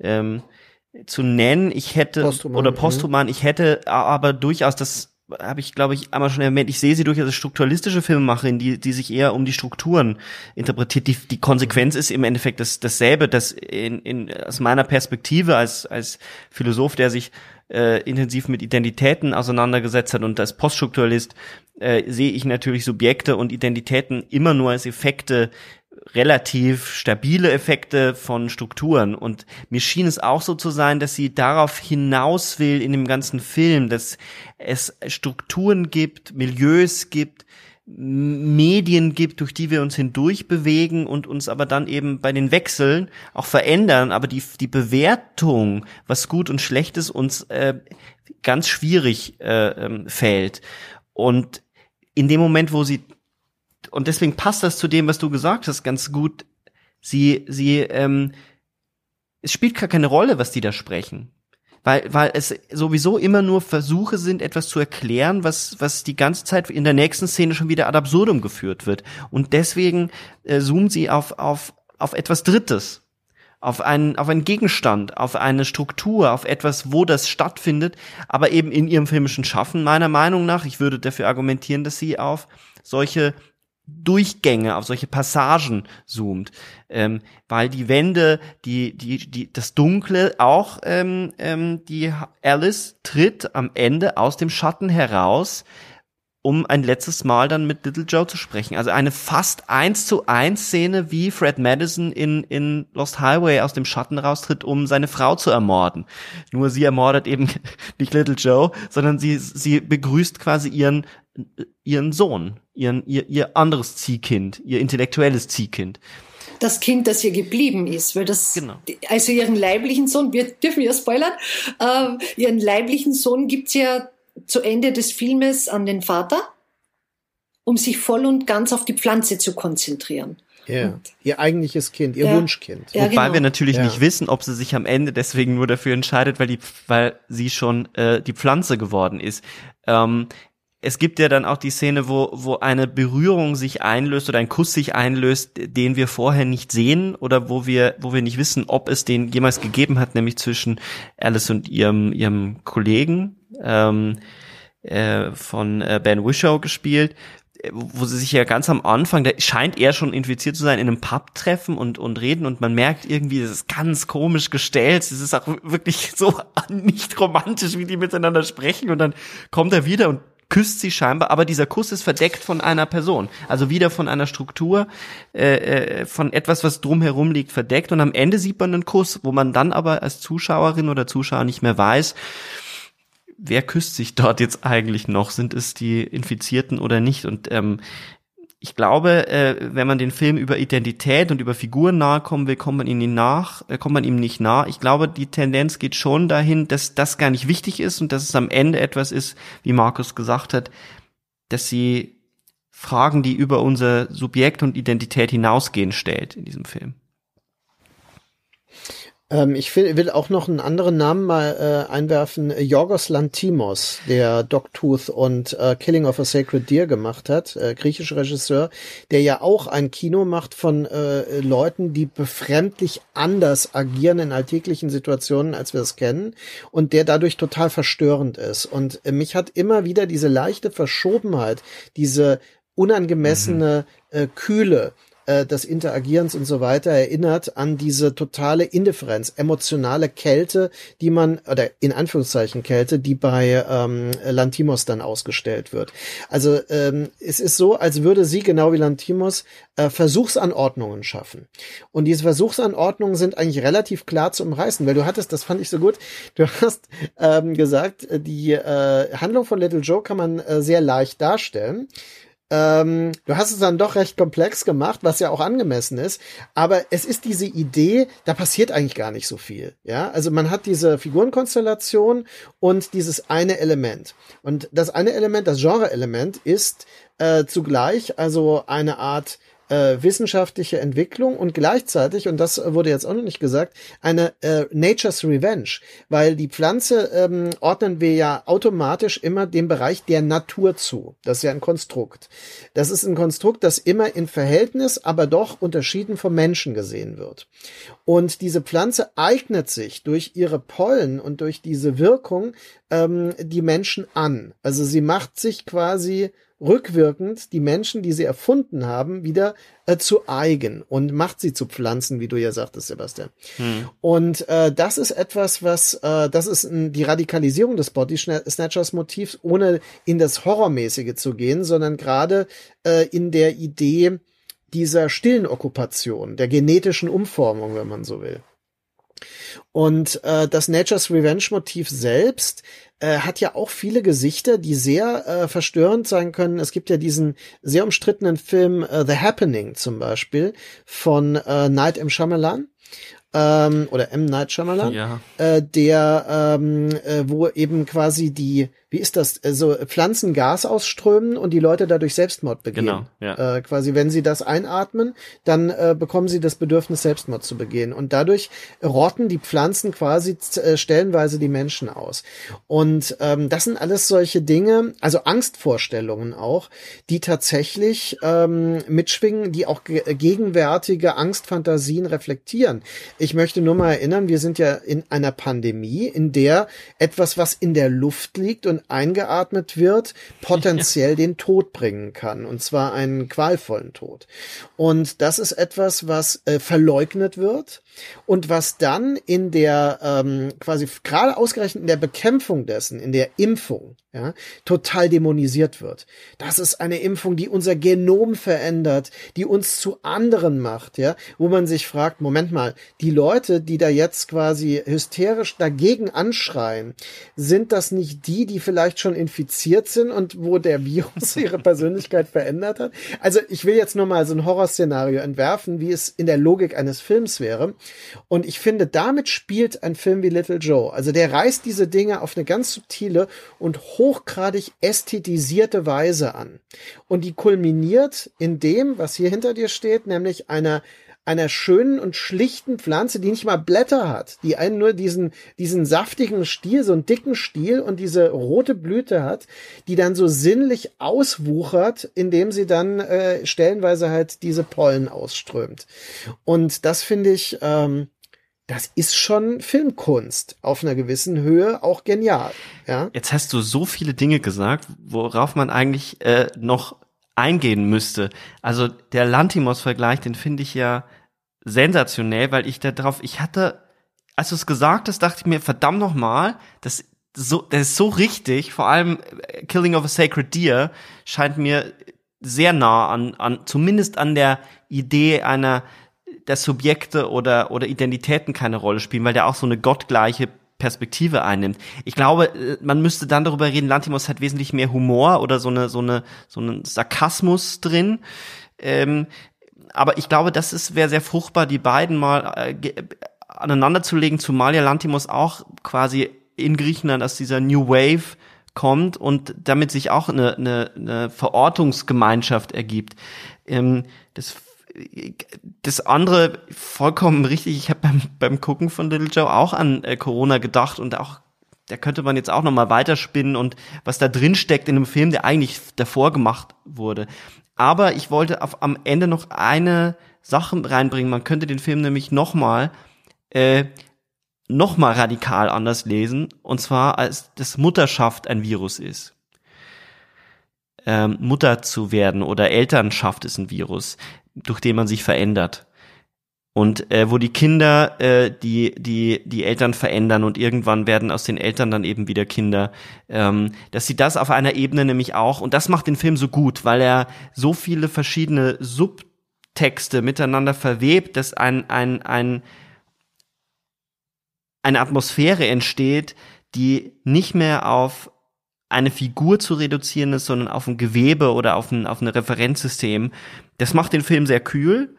ähm, zu nennen. Ich hätte posthuman, oder posthuman. Ich hätte aber durchaus das habe ich, glaube ich, einmal schon erwähnt, ich sehe sie durchaus als strukturalistische Filmemacherin, die, die sich eher um die Strukturen interpretiert. Die, die Konsequenz ist im Endeffekt das, dasselbe, dass in, in, aus meiner Perspektive als, als Philosoph, der sich äh, intensiv mit Identitäten auseinandergesetzt hat und als Poststrukturalist äh, sehe ich natürlich Subjekte und Identitäten immer nur als Effekte relativ stabile Effekte von Strukturen. Und mir schien es auch so zu sein, dass sie darauf hinaus will in dem ganzen Film, dass es Strukturen gibt, Milieus gibt, Medien gibt, durch die wir uns hindurch bewegen und uns aber dann eben bei den Wechseln auch verändern, aber die, die Bewertung, was gut und schlecht ist, uns äh, ganz schwierig äh, ähm, fällt. Und in dem Moment, wo sie und deswegen passt das zu dem, was du gesagt hast, ganz gut. Sie, sie, ähm, es spielt gar keine Rolle, was die da sprechen. Weil, weil es sowieso immer nur Versuche sind, etwas zu erklären, was, was die ganze Zeit in der nächsten Szene schon wieder ad absurdum geführt wird. Und deswegen äh, zoomen sie auf, auf, auf etwas Drittes auf einen, auf einen Gegenstand, auf eine Struktur, auf etwas, wo das stattfindet, aber eben in ihrem filmischen Schaffen, meiner Meinung nach, ich würde dafür argumentieren, dass sie auf solche Durchgänge, auf solche Passagen zoomt, ähm, weil die Wände, die, die, die, das Dunkle auch, ähm, ähm, die Alice tritt am Ende aus dem Schatten heraus, um ein letztes Mal dann mit Little Joe zu sprechen. Also eine fast eins zu eins Szene, wie Fred Madison in, in Lost Highway aus dem Schatten raustritt, um seine Frau zu ermorden. Nur sie ermordet eben nicht Little Joe, sondern sie, sie begrüßt quasi ihren ihren Sohn, ihren, ihr, ihr anderes Ziehkind, ihr intellektuelles Ziehkind. Das Kind, das ihr geblieben ist, weil das, genau. also ihren leiblichen Sohn, wir dürfen ja spoilern, äh, ihren leiblichen Sohn gibt's ja zu Ende des Filmes an den Vater, um sich voll und ganz auf die Pflanze zu konzentrieren. Ja, ihr eigentliches Kind, ihr Ja. Wunschkind. Ja, Wobei genau. wir natürlich Ja. nicht wissen, ob sie sich am Ende deswegen nur dafür entscheidet, weil die, weil sie schon äh, die Pflanze geworden ist. Ähm, es gibt ja dann auch die Szene, wo, wo eine Berührung sich einlöst oder ein Kuss sich einlöst, den wir vorher nicht sehen oder wo wir, wo wir nicht wissen, ob es den jemals gegeben hat, nämlich zwischen Alice und ihrem, ihrem Kollegen ähm, äh, von äh, Ben Wishow gespielt, äh, wo sie sich ja ganz am Anfang, da scheint er schon infiziert zu sein, in einem Pub treffen und, und reden und man merkt irgendwie, das ist ganz komisch gestellt, es ist auch wirklich so nicht romantisch, wie die miteinander sprechen und dann kommt er wieder und küsst sie scheinbar, aber dieser Kuss ist verdeckt von einer Person, also wieder von einer Struktur, äh, äh, von etwas, was drumherum liegt, verdeckt und am Ende sieht man einen Kuss, wo man dann aber als Zuschauerin oder Zuschauer nicht mehr weiß, wer küsst sich dort jetzt eigentlich noch? Sind es die Infizierten oder nicht? Und ähm, ich glaube, äh, wenn man den Film über Identität und über Figuren nahe kommen will, kommt man ihnen nach, äh, kommt man ihm nicht nah. Ich glaube, die Tendenz geht schon dahin, dass das gar nicht wichtig ist und dass es am Ende etwas ist, wie Markus gesagt hat, dass sie Fragen, die über unser Subjekt und Identität hinausgehen, stellt in diesem Film. Ähm, ich will, will auch noch einen anderen Namen mal äh, einwerfen. Yorgos Lantimos, der Dogtooth und äh, Killing of a Sacred Deer gemacht hat, äh, griechischer Regisseur, der ja auch ein Kino macht von äh, Leuten, die befremdlich anders agieren in alltäglichen Situationen, als wir es kennen, und der dadurch total verstörend ist. Und äh, mich hat immer wieder diese leichte Verschobenheit, diese unangemessene äh, Kühle äh, des Interagierens und so weiter erinnert an diese totale Indifferenz, emotionale Kälte, die man, oder in Anführungszeichen Kälte, die bei ähm, Lantimos dann ausgestellt wird. Also ähm, es ist so, als würde sie, genau wie Lantimos, äh, Versuchsanordnungen schaffen. Und diese Versuchsanordnungen sind eigentlich relativ klar zu umreißen, weil du hattest, das fand ich so gut, du hast ähm, gesagt, die äh, Handlung von Little Joe kann man äh, sehr leicht darstellen. Ähm, du hast es dann doch recht komplex gemacht, was ja auch angemessen ist. Aber es ist diese Idee, da passiert eigentlich gar nicht so viel. Ja, also man hat diese Figurenkonstellation und dieses eine Element. Und das eine Element, das Genre-Element, ist äh, zugleich also eine Art äh, wissenschaftliche Entwicklung und gleichzeitig, und das wurde jetzt auch noch nicht gesagt, eine äh, Nature's Revenge, weil die Pflanze ähm, ordnen wir ja automatisch immer dem Bereich der Natur zu. Das ist ja ein Konstrukt. Das ist ein Konstrukt, das immer in Verhältnis, aber doch unterschieden vom Menschen gesehen wird. Und diese Pflanze eignet sich durch ihre Pollen und durch diese Wirkung ähm, die Menschen an. Also sie macht sich quasi rückwirkend die Menschen, die sie erfunden haben, wieder äh, zu eigen und macht sie zu Pflanzen, wie du ja sagtest, Sebastian. Hm. Und äh, das ist etwas, was, äh, das ist ein, die Radikalisierung des Body Snatchers Motivs, ohne in das Horrormäßige zu gehen, sondern gerade äh, in der Idee dieser stillen Okkupation, der genetischen Umformung, wenn man so will. Und äh, das Nature's Revenge Motiv selbst äh, hat ja auch viele Gesichter, die sehr äh, verstörend sein können. Es gibt ja diesen sehr umstrittenen Film äh, The Happening zum Beispiel von äh, Night M. Shyamalan ähm, oder M. Night Shyamalan, Ja. äh, der ähm, äh, wo eben quasi die, wie ist das, also Pflanzen Gas ausströmen und die Leute dadurch Selbstmord begehen. Genau, ja. Äh, quasi, wenn sie das einatmen, dann äh, bekommen sie das Bedürfnis, Selbstmord zu begehen. Und dadurch rotten die Pflanzen quasi äh, stellenweise die Menschen aus. Und ähm, das sind alles solche Dinge, also Angstvorstellungen auch, die tatsächlich ähm, mitschwingen, die auch ge gegenwärtige Angstfantasien reflektieren. Ich möchte nur mal erinnern, wir sind ja in einer Pandemie, in der etwas, was in der Luft liegt und eingeatmet wird, potenziell den Tod bringen kann. Und zwar einen qualvollen Tod. Und das ist etwas, was äh, verleugnet wird und was dann in der ähm, quasi gerade ausgerechnet in der Bekämpfung dessen, in der Impfung, ja, total dämonisiert wird. Das ist eine Impfung, die unser Genom verändert, die uns zu anderen macht, ja, wo man sich fragt, Moment mal, die Leute, die da jetzt quasi hysterisch dagegen anschreien, sind das nicht die, die vielleicht schon infiziert sind und wo der Virus ihre Persönlichkeit verändert hat. Also ich will jetzt nur mal so ein Horrorszenario entwerfen, wie es in der Logik eines Films wäre. Und ich finde, damit spielt ein Film wie Little Joe. Also der reißt diese Dinge auf eine ganz subtile und hochgradig ästhetisierte Weise an. Und die kulminiert in dem, was hier hinter dir steht, nämlich einer einer schönen und schlichten Pflanze, die nicht mal Blätter hat, die einen nur diesen, diesen saftigen Stiel, so einen dicken Stiel und diese rote Blüte hat, die dann so sinnlich auswuchert, indem sie dann äh, stellenweise halt diese Pollen ausströmt. Und das finde ich, ähm, das ist schon Filmkunst auf einer gewissen Höhe auch genial. Ja? Jetzt hast du so viele Dinge gesagt, worauf man eigentlich äh, noch eingehen müsste. Also der Lantimos-Vergleich, den finde ich ja sensationell, weil ich da drauf, ich hatte, als du es gesagt hast, dachte ich mir, verdammt nochmal, das so, das ist so richtig, vor allem äh, Killing of a Sacred Deer scheint mir sehr nah an, an, zumindest an der Idee einer, dass Subjekte oder, oder Identitäten keine Rolle spielen, weil der auch so eine gottgleiche Perspektive einnimmt. Ich glaube, äh, man müsste dann darüber reden, Lantimos hat wesentlich mehr Humor oder so eine, so eine, so einen Sarkasmus drin. Ähm, aber ich glaube, das ist wäre sehr fruchtbar, die beiden mal äh, aneinander zu legen, zumal ja Lantimos auch quasi in Griechenland aus dieser New Wave kommt und damit sich auch eine, eine, eine Verortungsgemeinschaft ergibt. Ähm, das das andere vollkommen richtig. Ich habe beim, beim Gucken von Little Joe auch an äh, Corona gedacht und auch da könnte man jetzt auch noch mal weiterspinnen und was da drin steckt in einem Film, der eigentlich davor gemacht wurde. Aber ich wollte auf, am Ende noch eine Sache reinbringen. Man könnte den Film nämlich noch mal äh, noch mal radikal anders lesen und zwar als das Mutterschaft ein Virus ist. Ähm, Mutter zu werden oder Elternschaft ist ein Virus durch den man sich verändert. Und äh, wo die Kinder äh, die, die, die Eltern verändern und irgendwann werden aus den Eltern dann eben wieder Kinder, ähm, dass sie das auf einer Ebene nämlich auch, und das macht den Film so gut, weil er so viele verschiedene Subtexte miteinander verwebt, dass ein, ein, ein, eine Atmosphäre entsteht, die nicht mehr auf eine Figur zu reduzieren ist, sondern auf ein Gewebe oder auf ein, auf ein Referenzsystem. Das macht den Film sehr kühl.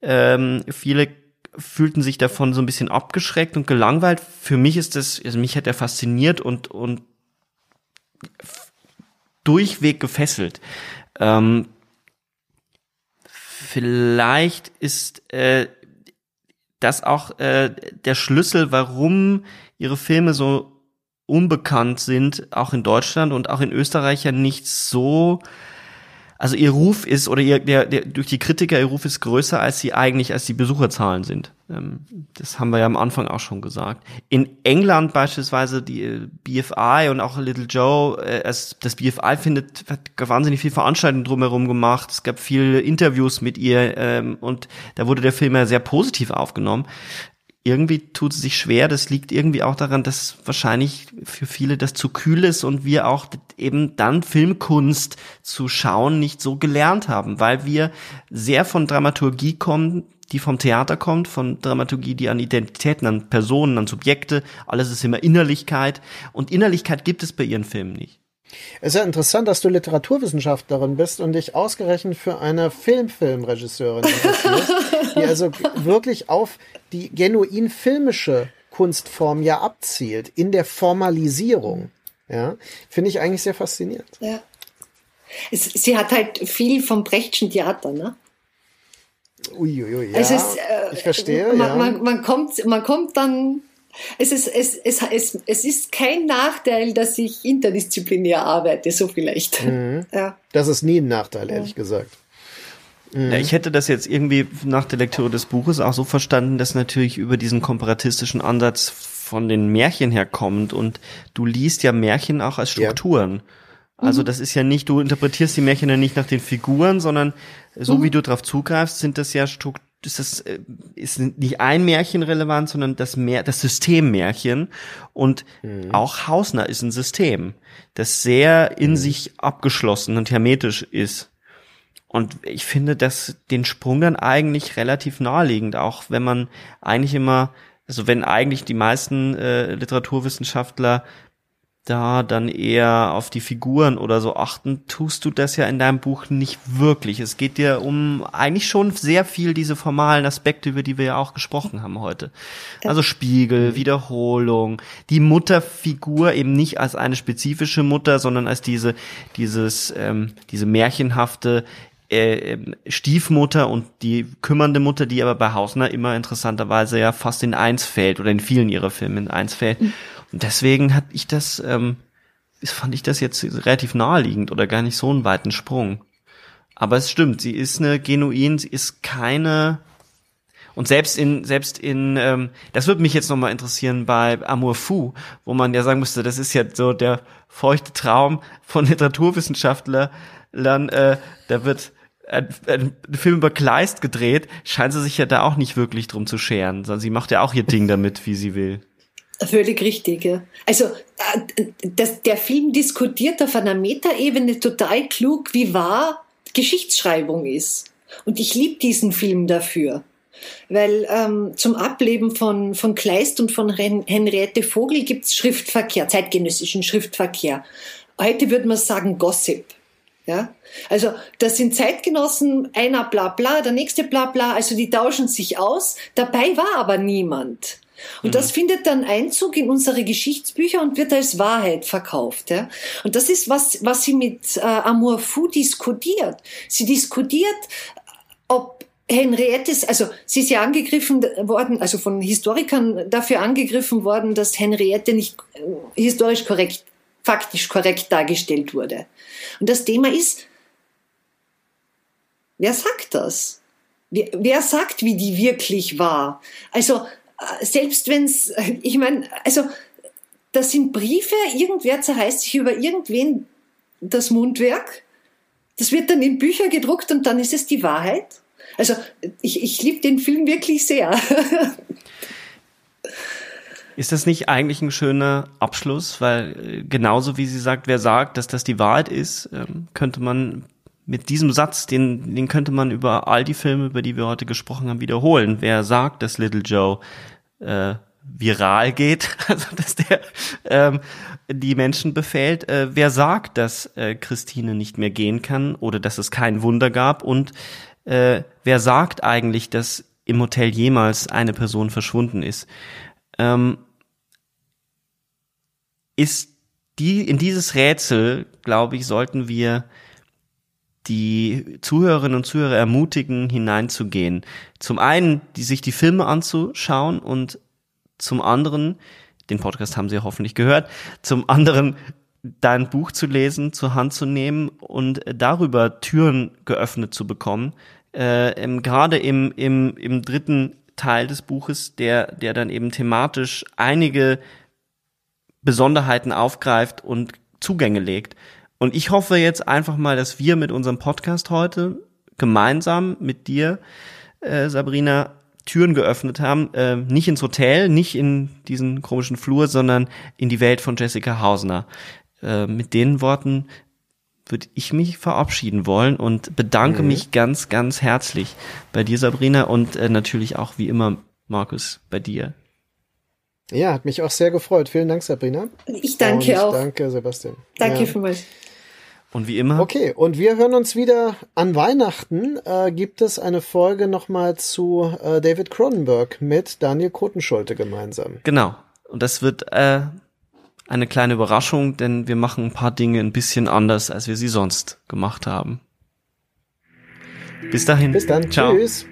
Ähm, viele fühlten sich davon so ein bisschen abgeschreckt und gelangweilt. Für mich ist das, also mich hat er fasziniert und, und durchweg gefesselt. Ähm, vielleicht ist äh, das auch äh, der Schlüssel, warum ihre Filme so unbekannt sind, auch in Deutschland und auch in Österreich ja nicht so also ihr Ruf ist oder ihr der, der durch die Kritiker ihr Ruf ist größer als sie eigentlich als die Besucherzahlen sind. Ähm, das haben wir ja am Anfang auch schon gesagt. In England beispielsweise die äh, BFI und auch Little Joe, äh, das BFI findet hat wahnsinnig viel Veranstaltungen drumherum gemacht. Es gab viele Interviews mit ihr ähm, und da wurde der Film ja sehr positiv aufgenommen irgendwie tut es sich schwer. Das liegt irgendwie auch daran, dass wahrscheinlich für viele das zu kühl ist und wir auch eben dann Filmkunst zu schauen nicht so gelernt haben, weil wir sehr von Dramaturgie kommen, die vom Theater kommt, von Dramaturgie, die an Identitäten, an Personen, an Subjekte, alles ist immer Innerlichkeit und Innerlichkeit gibt es bei ihren Filmen nicht. Es ist ja interessant, dass du Literaturwissenschaftlerin bist und dich ausgerechnet für eine Filmfilmregisseurin interessierst, die also wirklich auf die genuin filmische Kunstform ja abzielt, in der Formalisierung. Ja, finde ich eigentlich sehr faszinierend. Ja. Es, sie hat halt viel vom Brechtschen Theater, ne? Uiuiui, ja. Ist, äh, ich verstehe. Man, ja. man, man, kommt, man kommt dann es ist, es, es, es, es ist kein Nachteil, dass ich interdisziplinär arbeite, so vielleicht. Mhm. Ja. Das ist nie ein Nachteil, ehrlich ja. gesagt. Mhm. Ja, ich hätte das jetzt irgendwie nach der Lektüre des Buches auch so verstanden, dass natürlich über diesen komparatistischen Ansatz von den Märchen herkommt und du liest ja Märchen auch als Strukturen. Ja. Also mhm. das ist ja nicht, du interpretierst die Märchen ja nicht nach den Figuren, sondern so mhm. wie du drauf zugreifst, sind das ja Strukturen ist das äh, ist nicht ein Märchen relevant, sondern das Mehr, das Systemmärchen und mhm. auch Hausner ist ein System, das sehr in mhm. sich abgeschlossen und hermetisch ist. Und ich finde das den Sprung dann eigentlich relativ naheliegend, auch wenn man eigentlich immer, also wenn eigentlich die meisten äh, Literaturwissenschaftler da dann eher auf die Figuren oder so achten, tust du das ja in deinem Buch nicht wirklich. Es geht dir um eigentlich schon sehr viel diese formalen Aspekte, über die wir ja auch gesprochen haben heute. Also Spiegel, Wiederholung, die Mutterfigur eben nicht als eine spezifische Mutter, sondern als diese, dieses, ähm, diese märchenhafte äh, ähm, Stiefmutter und die kümmernde Mutter, die aber bei Hausner immer interessanterweise ja fast in eins fällt oder in vielen ihrer Filme in eins fällt. Mhm. Deswegen hat ich das, ähm, fand ich das jetzt relativ naheliegend oder gar nicht so einen weiten Sprung. Aber es stimmt, sie ist eine genuin, sie ist keine und selbst in, selbst in, ähm, das würde mich jetzt nochmal interessieren bei Amour Fou, wo man ja sagen müsste, das ist ja so der feuchte Traum von Literaturwissenschaftlern, äh, da wird ein, ein Film über Kleist gedreht, scheint sie sich ja da auch nicht wirklich drum zu scheren, sondern sie macht ja auch ihr Ding damit, wie sie will. Völlig richtig, ja. Also äh, das, der Film diskutiert auf einer Metaebene total klug, wie wahr Geschichtsschreibung ist. Und ich liebe diesen Film dafür. Weil ähm, zum Ableben von, von Kleist und von Henriette Vogel gibt's Schriftverkehr, zeitgenössischen Schriftverkehr. Heute würde man sagen Gossip. Ja? Also das sind Zeitgenossen, einer bla bla, der nächste bla bla, also die tauschen sich aus. Dabei war aber niemand. Und mhm. das findet dann Einzug in unsere Geschichtsbücher und wird als Wahrheit verkauft. Ja? Und das ist, was, was sie mit äh, Amour Fou diskutiert. Sie diskutiert, ob Henriettes, also sie ist ja angegriffen worden, also von Historikern dafür angegriffen worden, dass Henriette nicht äh, historisch korrekt, faktisch korrekt dargestellt wurde. Und das Thema ist, wer sagt das? Wer, wer sagt, wie die wirklich war? Also selbst wenn es, ich meine, also das sind Briefe, irgendwer zerreißt sich über irgendwen das Mundwerk, das wird dann in Bücher gedruckt und dann ist es die Wahrheit. Also ich, ich liebe den Film wirklich sehr. Ist das nicht eigentlich ein schöner Abschluss? Weil äh, genauso wie sie sagt, wer sagt, dass das die Wahrheit ist, ähm, könnte man mit diesem Satz, den, den könnte man über all die Filme, über die wir heute gesprochen haben, wiederholen. Wer sagt, dass Little Joe äh, viral geht, also dass der ähm, die Menschen befällt. Äh, wer sagt, dass äh, Christine nicht mehr gehen kann oder dass es kein Wunder gab? Und äh, wer sagt eigentlich, dass im Hotel jemals eine Person verschwunden ist? Ähm, ist die, in dieses Rätsel, glaube ich, sollten wir die Zuhörerinnen und Zuhörer ermutigen, hineinzugehen. Zum einen, die sich die Filme anzuschauen und zum anderen, den Podcast haben Sie hoffentlich gehört, zum anderen dein Buch zu lesen, zur Hand zu nehmen und darüber Türen geöffnet zu bekommen. Äh, im, gerade im, im, im dritten Teil des Buches, der, der dann eben thematisch einige Besonderheiten aufgreift und Zugänge legt. Und ich hoffe jetzt einfach mal, dass wir mit unserem Podcast heute gemeinsam mit dir, äh, Sabrina, Türen geöffnet haben, äh, nicht ins Hotel, nicht in diesen komischen Flur, sondern in die Welt von Jessica Hausner. Äh, mit den Worten würde ich mich verabschieden wollen und bedanke mhm. mich ganz, ganz herzlich bei dir, Sabrina, und äh, natürlich auch wie immer, Markus, bei dir. Ja, hat mich auch sehr gefreut. Vielen Dank, Sabrina. Ich danke und auch. Danke, Sebastian. Danke ja. für mich. Und wie immer. Okay, und wir hören uns wieder an Weihnachten. Äh, gibt es eine Folge nochmal zu äh, David Cronenberg mit Daniel Kotenschulte gemeinsam. Genau. Und das wird äh, eine kleine Überraschung, denn wir machen ein paar Dinge ein bisschen anders, als wir sie sonst gemacht haben. Bis dahin. Bis dann. Ciao. Tschüss.